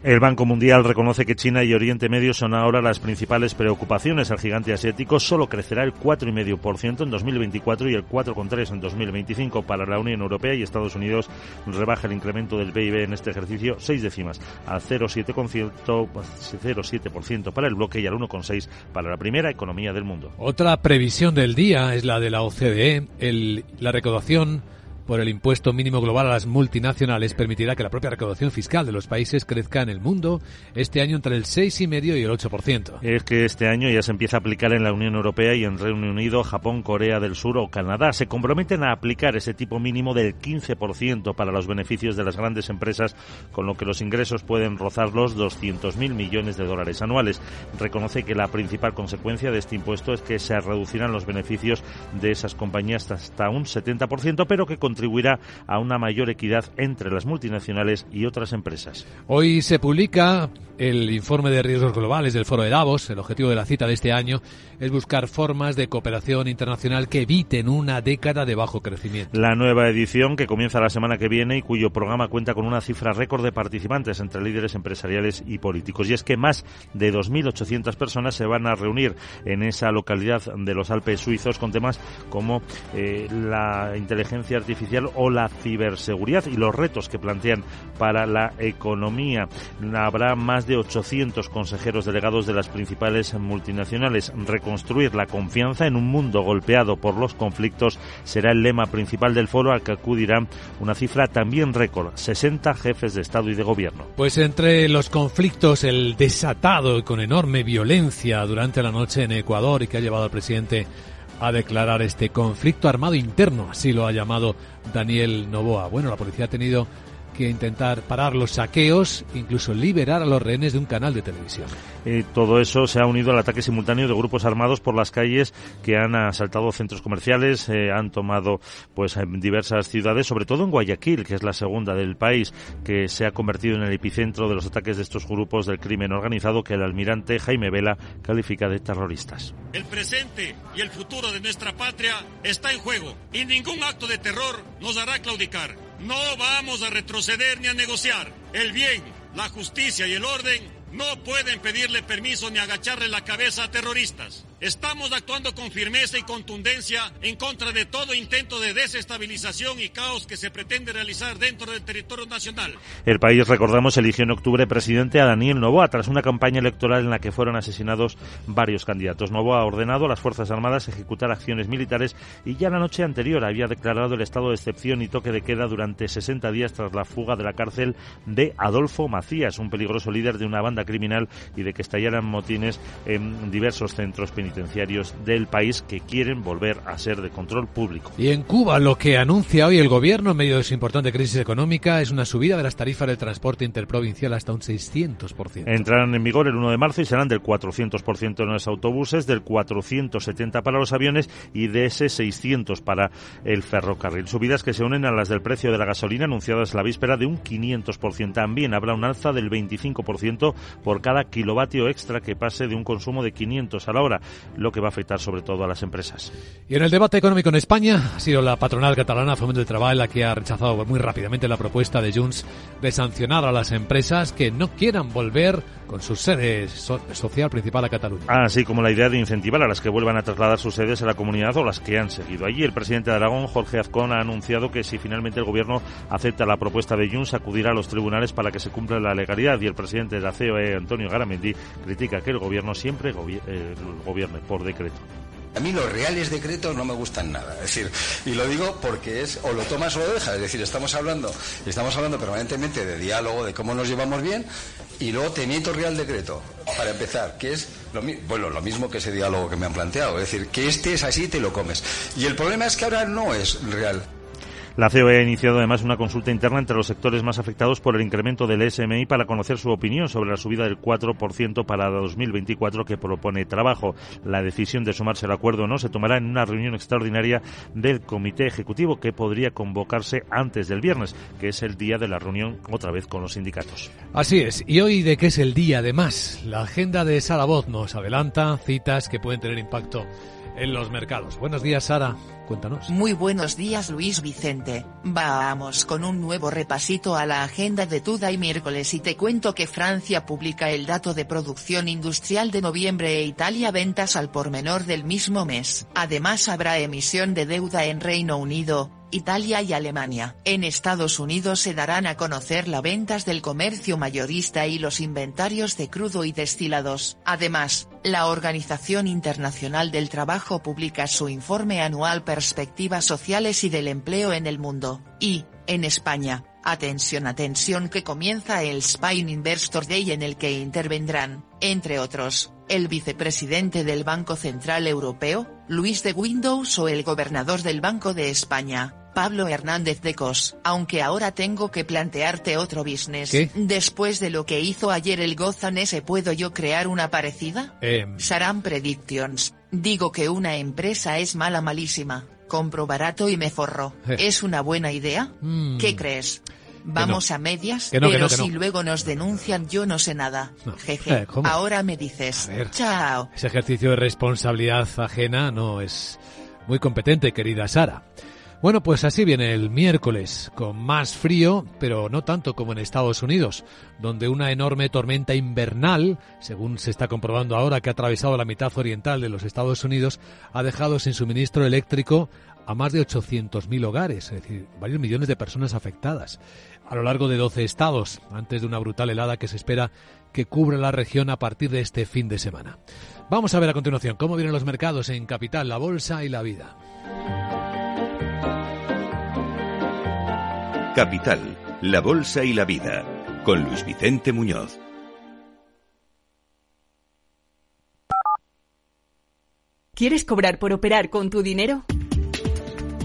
El Banco Mundial reconoce que China y Oriente Medio son ahora las principales preocupaciones. El gigante asiático solo crecerá el 4,5% en 2024 y el 4,3% en 2025 para la Unión Europea y Estados Unidos rebaja el incremento del PIB en este ejercicio seis décimas a 0,7% para el bloque y al 1,6% para la primera economía del mundo. Otra previsión del día es la de la OCDE. La recaudación por el impuesto mínimo global a las multinacionales permitirá que la propia recaudación fiscal de los países crezca en el mundo este año entre el 6,5 y el 8%. Es que este año ya se empieza a aplicar en la Unión Europea y en Reino Unido, Japón, Corea del Sur o Canadá. Se comprometen a aplicar ese tipo mínimo del 15% para los beneficios de las grandes empresas, con lo que los ingresos pueden rozar los 200.000 millones de dólares anuales. Reconoce que la principal consecuencia de este impuesto es que se reducirán los beneficios de esas compañías hasta un 70%, pero que contribuirá a una mayor equidad entre las multinacionales y otras empresas. Hoy se publica el informe de riesgos globales del Foro de Davos. El objetivo de la cita de este año es buscar formas de cooperación internacional que eviten una década de bajo crecimiento. La nueva edición, que comienza la semana que viene y cuyo programa cuenta con una cifra récord de participantes entre líderes empresariales y políticos. Y es que más de 2.800 personas se van a reunir en esa localidad de los Alpes suizos con temas como eh, la inteligencia artificial o la ciberseguridad y los retos que plantean para la economía. Habrá más de 800 consejeros delegados de las principales multinacionales. Reconstruir la confianza en un mundo golpeado por los conflictos será el lema principal del foro al que acudirá una cifra también récord, 60 jefes de Estado y de Gobierno. Pues entre los conflictos, el desatado y con enorme violencia durante la noche en Ecuador y que ha llevado al presidente a declarar este conflicto armado interno, así lo ha llamado Daniel Novoa. Bueno, la policía ha tenido que intentar parar los saqueos, incluso liberar a los rehenes de un canal de televisión. Y todo eso se ha unido al ataque simultáneo de grupos armados por las calles que han asaltado centros comerciales, eh, han tomado pues diversas ciudades, sobre todo en Guayaquil, que es la segunda del país, que se ha convertido en el epicentro de los ataques de estos grupos del crimen organizado que el almirante Jaime Vela califica de terroristas. El presente y el futuro de nuestra patria está en juego y ningún acto de terror nos hará claudicar. No vamos a retroceder ni a negociar. El bien, la justicia y el orden no pueden pedirle permiso ni agacharle la cabeza a terroristas. Estamos actuando con firmeza y contundencia en contra de todo intento de desestabilización y caos que se pretende realizar dentro del territorio nacional. El país, recordamos, eligió en octubre presidente a Daniel Novoa tras una campaña electoral en la que fueron asesinados varios candidatos. Novoa ha ordenado a las Fuerzas Armadas ejecutar acciones militares y ya la noche anterior había declarado el estado de excepción y toque de queda durante 60 días tras la fuga de la cárcel de Adolfo Macías, un peligroso líder de una banda criminal y de que estallaran motines en diversos centros penitenciarios penitenciarios del país que quieren volver a ser de control público. Y en Cuba lo que anuncia hoy el gobierno en medio de su importante crisis económica es una subida de las tarifas del transporte interprovincial hasta un 600%. Entrarán en vigor el 1 de marzo y serán del 400% en los autobuses, del 470 para los aviones y de ese 600 para el ferrocarril. Subidas que se unen a las del precio de la gasolina anunciadas la víspera de un 500%. También habrá un alza del 25% por cada kilovatio extra que pase de un consumo de 500 a la hora lo que va a afectar sobre todo a las empresas. Y en el debate económico en España ha sido la patronal catalana Fomento del Trabajo la que ha rechazado muy rápidamente la propuesta de Junts de sancionar a las empresas que no quieran volver con su sede social principal a Cataluña. Así como la idea de incentivar a las que vuelvan a trasladar sus sedes a la comunidad o las que han seguido allí. El presidente de Aragón, Jorge Azcón, ha anunciado que si finalmente el gobierno acepta la propuesta de Junts, acudirá a los tribunales para que se cumpla la legalidad. Y el presidente de la COE, Antonio Garamendi, critica que el gobierno siempre eh, por decreto. A mí los reales decretos no me gustan nada. Es decir, y lo digo porque es o lo tomas o lo dejas. Es decir, estamos hablando, estamos hablando permanentemente de diálogo, de cómo nos llevamos bien, y luego te meto real decreto, para empezar, que es lo, bueno, lo mismo que ese diálogo que me han planteado. Es decir, que este es así te lo comes. Y el problema es que ahora no es real. La COE ha iniciado además una consulta interna entre los sectores más afectados por el incremento del SMI para conocer su opinión sobre la subida del 4% para 2024 que propone trabajo. La decisión de sumarse al acuerdo no se tomará en una reunión extraordinaria del Comité Ejecutivo que podría convocarse antes del viernes, que es el día de la reunión otra vez con los sindicatos. Así es. ¿Y hoy de qué es el día además? La agenda de Sara Voz nos adelanta citas que pueden tener impacto en los mercados. Buenos días, Sara. Cuéntanos. Muy buenos días, Luis Vicente. Vamos con un nuevo repasito a la agenda de Tuda y miércoles y te cuento que Francia publica el dato de producción industrial de noviembre e Italia ventas al por menor del mismo mes. Además habrá emisión de deuda en Reino Unido, Italia y Alemania. En Estados Unidos se darán a conocer las ventas del comercio mayorista y los inventarios de crudo y destilados. Además, la Organización Internacional del Trabajo publica su informe anual Perspectivas Sociales y del Empleo en el Mundo. Y, en España, atención atención que comienza el Spain Investor Day en el que intervendrán, entre otros, el vicepresidente del Banco Central Europeo, Luis de Windows o el gobernador del Banco de España, Pablo Hernández de Cos. Aunque ahora tengo que plantearte otro business. Después de lo que hizo ayer el Gozan ese ¿puedo yo crear una parecida? Eh, Saran Predictions. Digo que una empresa es mala malísima. Compro barato y me forro. Eh. ¿Es una buena idea? Mm. ¿Qué crees? Vamos a medias, que pero no, que no. si luego nos denuncian yo no sé nada. Jeje. Eh. Ahora me dices. Chao. Ese ejercicio de responsabilidad ajena no es muy competente, querida Sara. Bueno, pues así viene el miércoles, con más frío, pero no tanto como en Estados Unidos, donde una enorme tormenta invernal, según se está comprobando ahora que ha atravesado la mitad oriental de los Estados Unidos, ha dejado sin suministro eléctrico a más de 800.000 hogares, es decir, varios millones de personas afectadas, a lo largo de 12 estados, antes de una brutal helada que se espera que cubra la región a partir de este fin de semana. Vamos a ver a continuación cómo vienen los mercados en Capital, la Bolsa y la Vida. Capital, la Bolsa y la Vida, con Luis Vicente Muñoz. ¿Quieres cobrar por operar con tu dinero?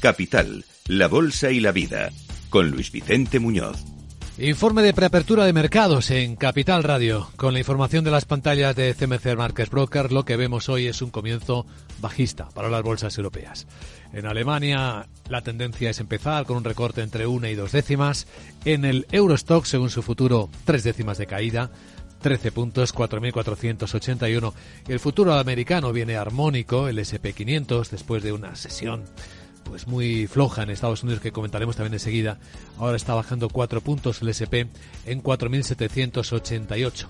Capital, la Bolsa y la Vida, con Luis Vicente Muñoz. Informe de preapertura de mercados en Capital Radio. Con la información de las pantallas de CMC Markets Broker, lo que vemos hoy es un comienzo bajista para las bolsas europeas. En Alemania la tendencia es empezar con un recorte entre una y dos décimas. En el Eurostock, según su futuro, tres décimas de caída. 13 puntos, 4.481. El futuro americano viene armónico, el SP500, después de una sesión pues muy floja en Estados Unidos que comentaremos también enseguida. Ahora está bajando 4 puntos el SP en 4.788.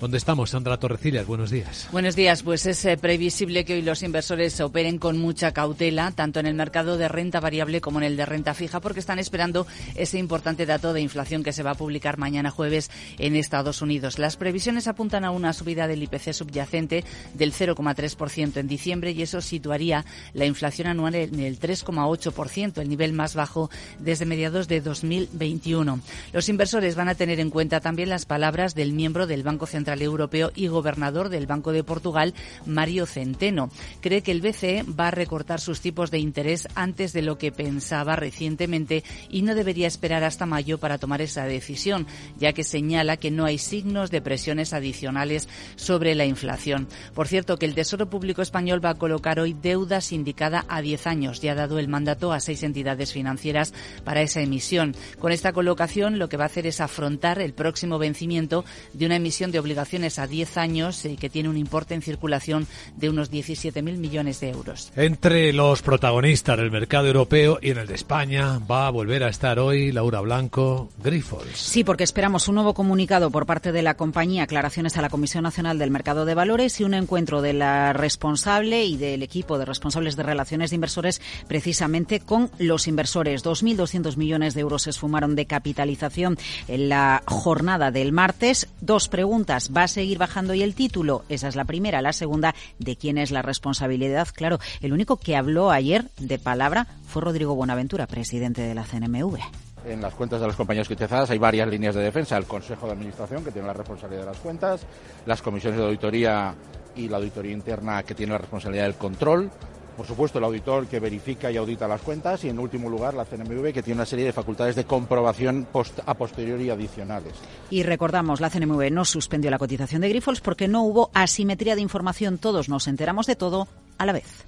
¿Dónde estamos? Sandra Torrecillas, buenos días. Buenos días. Pues es eh, previsible que hoy los inversores operen con mucha cautela, tanto en el mercado de renta variable como en el de renta fija, porque están esperando ese importante dato de inflación que se va a publicar mañana jueves en Estados Unidos. Las previsiones apuntan a una subida del IPC subyacente del 0,3% en diciembre y eso situaría la inflación anual en el 3,8%, el nivel más bajo desde mediados de 2021. Los inversores van a tener en cuenta también las palabras del miembro del Banco Central Europeo y gobernador del Banco de Portugal, Mario Centeno. Cree que el BCE va a recortar sus tipos de interés antes de lo que pensaba recientemente y no debería esperar hasta mayo para tomar esa decisión, ya que señala que no hay signos de presiones adicionales sobre la inflación. Por cierto, que el Tesoro Público Español va a colocar hoy deuda sindicada a 10 años. Ya ha dado el mandato a seis entidades financieras para esa emisión. Con esta colocación, lo que va a hacer es afrontar el próximo vencimiento de una emisión de obligaciones obligaciones a 10 años y que tiene un importe en circulación de unos 17.000 millones de euros. Entre los protagonistas del mercado europeo y en el de España va a volver a estar hoy Laura Blanco, Grifols. Sí, porque esperamos un nuevo comunicado por parte de la compañía, aclaraciones a la Comisión Nacional del Mercado de Valores y un encuentro de la responsable y del equipo de responsables de relaciones de inversores precisamente con los inversores. 2.200 millones de euros se esfumaron de capitalización en la jornada del martes. Dos preguntas. ¿Va a seguir bajando y el título? Esa es la primera. La segunda, ¿de quién es la responsabilidad? Claro, el único que habló ayer de palabra fue Rodrigo Buenaventura, presidente de la CNMV. En las cuentas de las compañías cotizadas hay varias líneas de defensa. El Consejo de Administración, que tiene la responsabilidad de las cuentas, las comisiones de auditoría y la auditoría interna, que tiene la responsabilidad del control, por supuesto, el auditor que verifica y audita las cuentas y, en último lugar, la CNMV, que tiene una serie de facultades de comprobación a posteriori adicionales. Y recordamos, la CNMV no suspendió la cotización de Grifols porque no hubo asimetría de información. Todos nos enteramos de todo a la vez.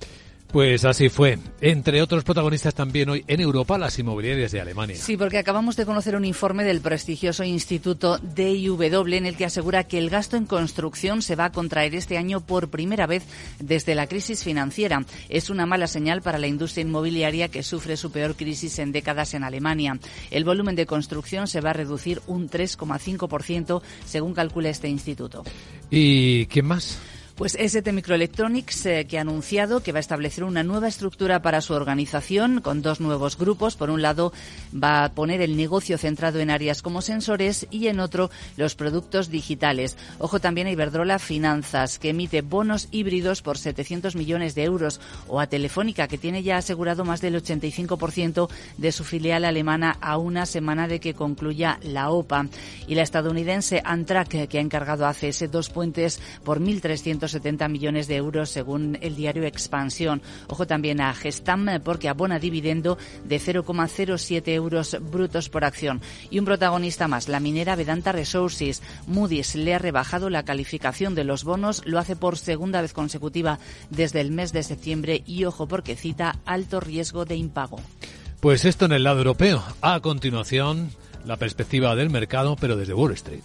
Pues así fue. Entre otros protagonistas también hoy en Europa, las inmobiliarias de Alemania. Sí, porque acabamos de conocer un informe del prestigioso Instituto DIW en el que asegura que el gasto en construcción se va a contraer este año por primera vez desde la crisis financiera. Es una mala señal para la industria inmobiliaria que sufre su peor crisis en décadas en Alemania. El volumen de construcción se va a reducir un 3,5% según calcula este instituto. ¿Y quién más? Pues ST Microelectronics, eh, que ha anunciado que va a establecer una nueva estructura para su organización con dos nuevos grupos. Por un lado, va a poner el negocio centrado en áreas como sensores y en otro, los productos digitales. Ojo también a Iberdrola Finanzas, que emite bonos híbridos por 700 millones de euros, o a Telefónica, que tiene ya asegurado más del 85% de su filial alemana a una semana de que concluya la OPA. Y la estadounidense Antrak, que ha encargado a ACS dos puentes por 1.300 170 millones de euros según el diario Expansión. Ojo también a Gestam porque abona dividendo de 0,07 euros brutos por acción. Y un protagonista más, la minera Vedanta Resources. Moody's le ha rebajado la calificación de los bonos, lo hace por segunda vez consecutiva desde el mes de septiembre y ojo porque cita alto riesgo de impago. Pues esto en el lado europeo. A continuación, la perspectiva del mercado, pero desde Wall Street.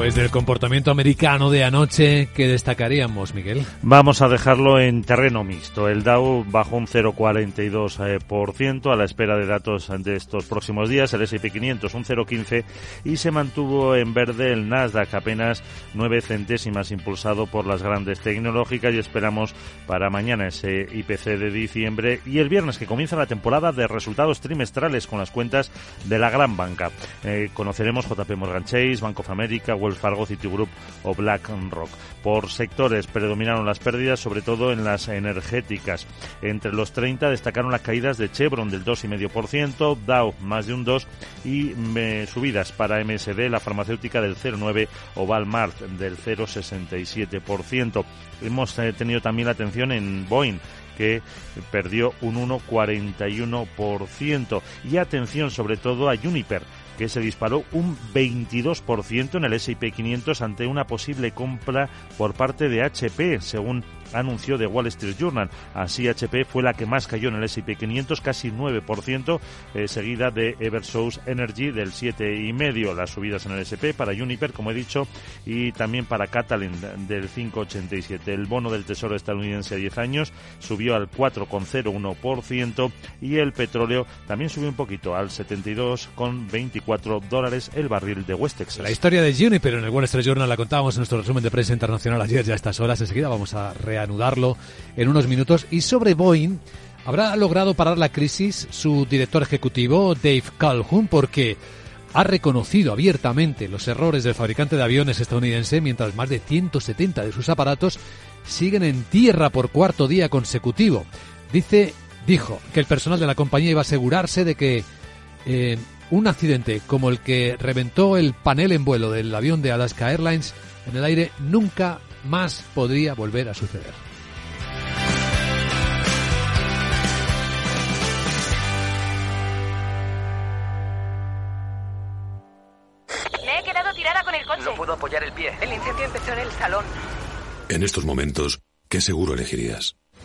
Pues del comportamiento americano de anoche, ¿qué destacaríamos, Miguel? Vamos a dejarlo en terreno mixto. El Dow bajó un 0,42% a la espera de datos de estos próximos días. El S&P 500 un 0,15 y se mantuvo en verde el Nasdaq apenas 9 centésimas impulsado por las grandes tecnológicas y esperamos para mañana ese IPC de diciembre y el viernes que comienza la temporada de resultados trimestrales con las cuentas de la gran banca. Eh, conoceremos JP Morgan Chase, Bank of America, Wells Fargo, Citigroup o BlackRock. Por sectores predominaron las pérdidas, sobre todo en las energéticas. Entre los 30 destacaron las caídas de Chevron del 2,5%, Dow más de un 2% y subidas para MSD, la farmacéutica del 0,9% o Walmart del 0,67%. Hemos eh, tenido también la atención en Boeing que perdió un 1,41%. Y atención sobre todo a Juniper, que se disparó un 22% en el S&P 500 ante una posible compra por parte de HP, según anunció de Wall Street Journal. Así HP fue la que más cayó en el S&P 500, casi 9%, eh, seguida de Eversource Energy del 7,5%. Las subidas en el S&P para Uniper, como he dicho, y también para Catalin del 5,87%. El bono del Tesoro estadounidense a 10 años subió al 4,01% y el petróleo también subió un poquito al 72,24 dólares el barril de West Texas. La historia de Uniper en el Wall Street Journal la contábamos en nuestro resumen de prensa internacional ayer ya a estas horas. Enseguida vamos a reanudarlo en unos minutos. Y sobre Boeing, habrá logrado parar la crisis su director ejecutivo, Dave Calhoun, porque ha reconocido abiertamente los errores del fabricante de aviones estadounidense, mientras más de 170 de sus aparatos siguen en tierra por cuarto día consecutivo. Dice, dijo que el personal de la compañía iba a asegurarse de que eh, un accidente como el que reventó el panel en vuelo del avión de Alaska Airlines en el aire nunca más podría volver a suceder. Me he quedado tirada con el coche. No puedo apoyar el pie. El incendio empezó en el salón. En estos momentos, ¿qué seguro elegirías?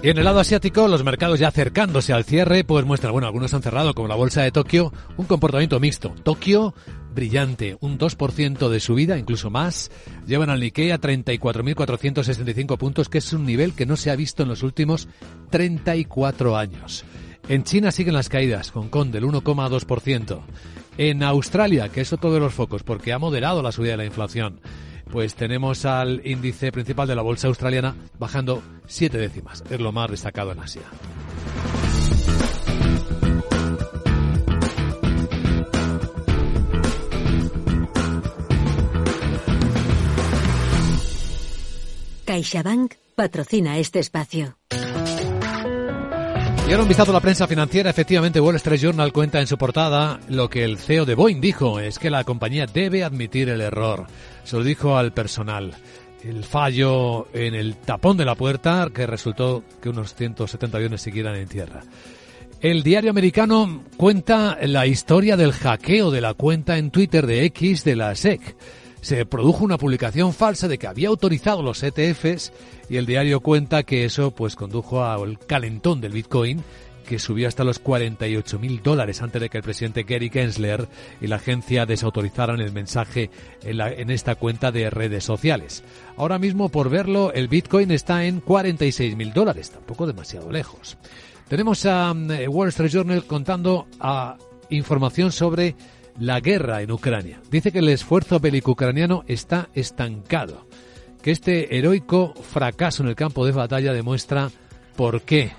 Y en el lado asiático, los mercados ya acercándose al cierre, pues muestran, bueno, algunos han cerrado, como la bolsa de Tokio, un comportamiento mixto. Tokio, brillante, un 2% de subida, incluso más. Llevan al Nikkei a 34.465 puntos, que es un nivel que no se ha visto en los últimos 34 años. En China siguen las caídas, Hong Kong del 1,2%. En Australia, que es otro de los focos, porque ha moderado la subida de la inflación, pues tenemos al índice principal de la bolsa australiana bajando siete décimas. Es lo más destacado en Asia. CaixaBank patrocina este espacio. Y ahora un la prensa financiera. Efectivamente, Wall Street Journal cuenta en su portada lo que el CEO de Boeing dijo, es que la compañía debe admitir el error. Se lo dijo al personal. El fallo en el tapón de la puerta que resultó que unos 170 aviones siguieran en tierra. El diario americano cuenta la historia del hackeo de la cuenta en Twitter de X de la SEC se produjo una publicación falsa de que había autorizado los ETFs y el diario cuenta que eso pues condujo al calentón del Bitcoin que subió hasta los 48 mil dólares antes de que el presidente Gary Gensler y la agencia desautorizaran el mensaje en, esta cuenta de redes sociales. Ahora mismo, por verlo, el Bitcoin está en 46 mil dólares, tampoco demasiado lejos. Tenemos a eh, Wall Street Journal contando a información sobre la guerra en Ucrania. Dice que el esfuerzo bélico ucraniano está estancado, que este heroico fracaso en el campo de batalla demuestra por qué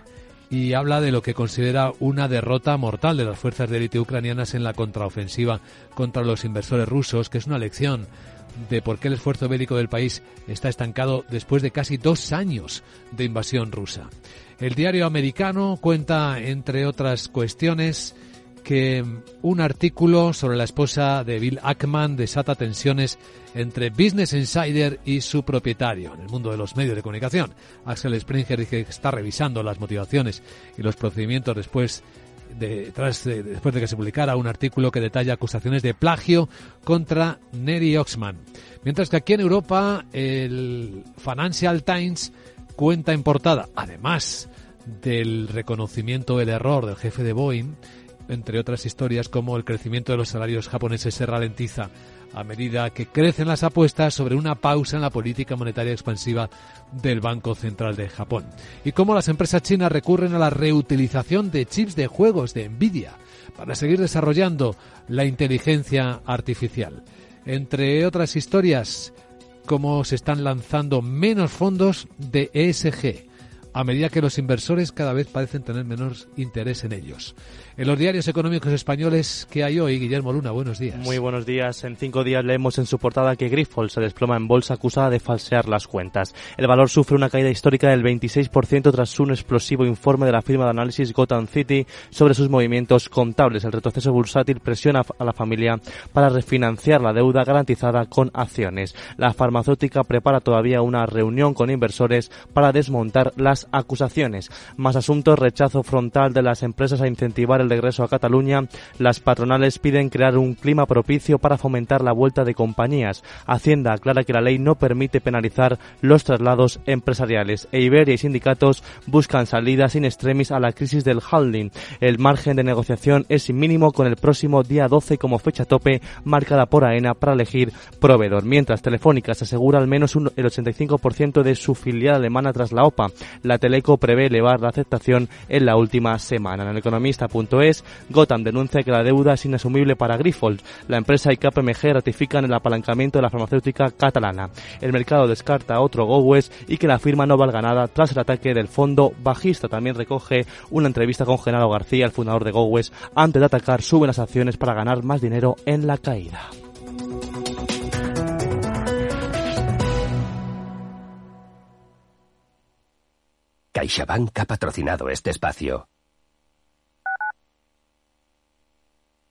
y habla de lo que considera una derrota mortal de las fuerzas de élite ucranianas en la contraofensiva contra los inversores rusos, que es una lección de por qué el esfuerzo bélico del país está estancado después de casi dos años de invasión rusa. El diario americano cuenta, entre otras cuestiones, que un artículo sobre la esposa de Bill Ackman desata tensiones entre Business Insider y su propietario en el mundo de los medios de comunicación. Axel Springer dice que está revisando las motivaciones y los procedimientos después de, después de que se publicara un artículo que detalla acusaciones de plagio contra Neri Oxman. Mientras que aquí en Europa el Financial Times cuenta en portada, además del reconocimiento del error del jefe de Boeing, entre otras historias como el crecimiento de los salarios japoneses se ralentiza a medida que crecen las apuestas sobre una pausa en la política monetaria expansiva del Banco Central de Japón. Y cómo las empresas chinas recurren a la reutilización de chips de juegos de Nvidia para seguir desarrollando la inteligencia artificial. Entre otras historias, cómo se están lanzando menos fondos de ESG a medida que los inversores cada vez parecen tener menos interés en ellos. En los diarios económicos españoles que hay hoy, Guillermo Luna, buenos días. Muy buenos días. En cinco días leemos en su portada que Grifols se desploma en bolsa acusada de falsear las cuentas. El valor sufre una caída histórica del 26% tras un explosivo informe de la firma de análisis Gotham City sobre sus movimientos contables. El retroceso bursátil presiona a la familia para refinanciar la deuda garantizada con acciones. La farmacéutica prepara todavía una reunión con inversores para desmontar las acusaciones. Más asuntos, rechazo frontal de las empresas a incentivar el regreso a Cataluña, las patronales piden crear un clima propicio para fomentar la vuelta de compañías. Hacienda aclara que la ley no permite penalizar los traslados empresariales. E Iberia y sindicatos buscan salidas in extremis a la crisis del holding. El margen de negociación es mínimo con el próximo día 12 como fecha tope marcada por AENA para elegir proveedor. Mientras Telefónica se asegura al menos un, el 85% de su filial alemana tras la OPA. La Teleco prevé elevar la aceptación en la última semana. En el economista.es, Gotham denuncia que la deuda es inasumible para Grifols. La empresa y KPMG ratifican el apalancamiento de la farmacéutica catalana. El mercado descarta otro GoWest y que la firma no valga nada tras el ataque del fondo bajista. También recoge una entrevista con Genaro García, el fundador de GoWest, antes de atacar suben las acciones para ganar más dinero en la caída. CaixaBank ha patrocinado este espacio.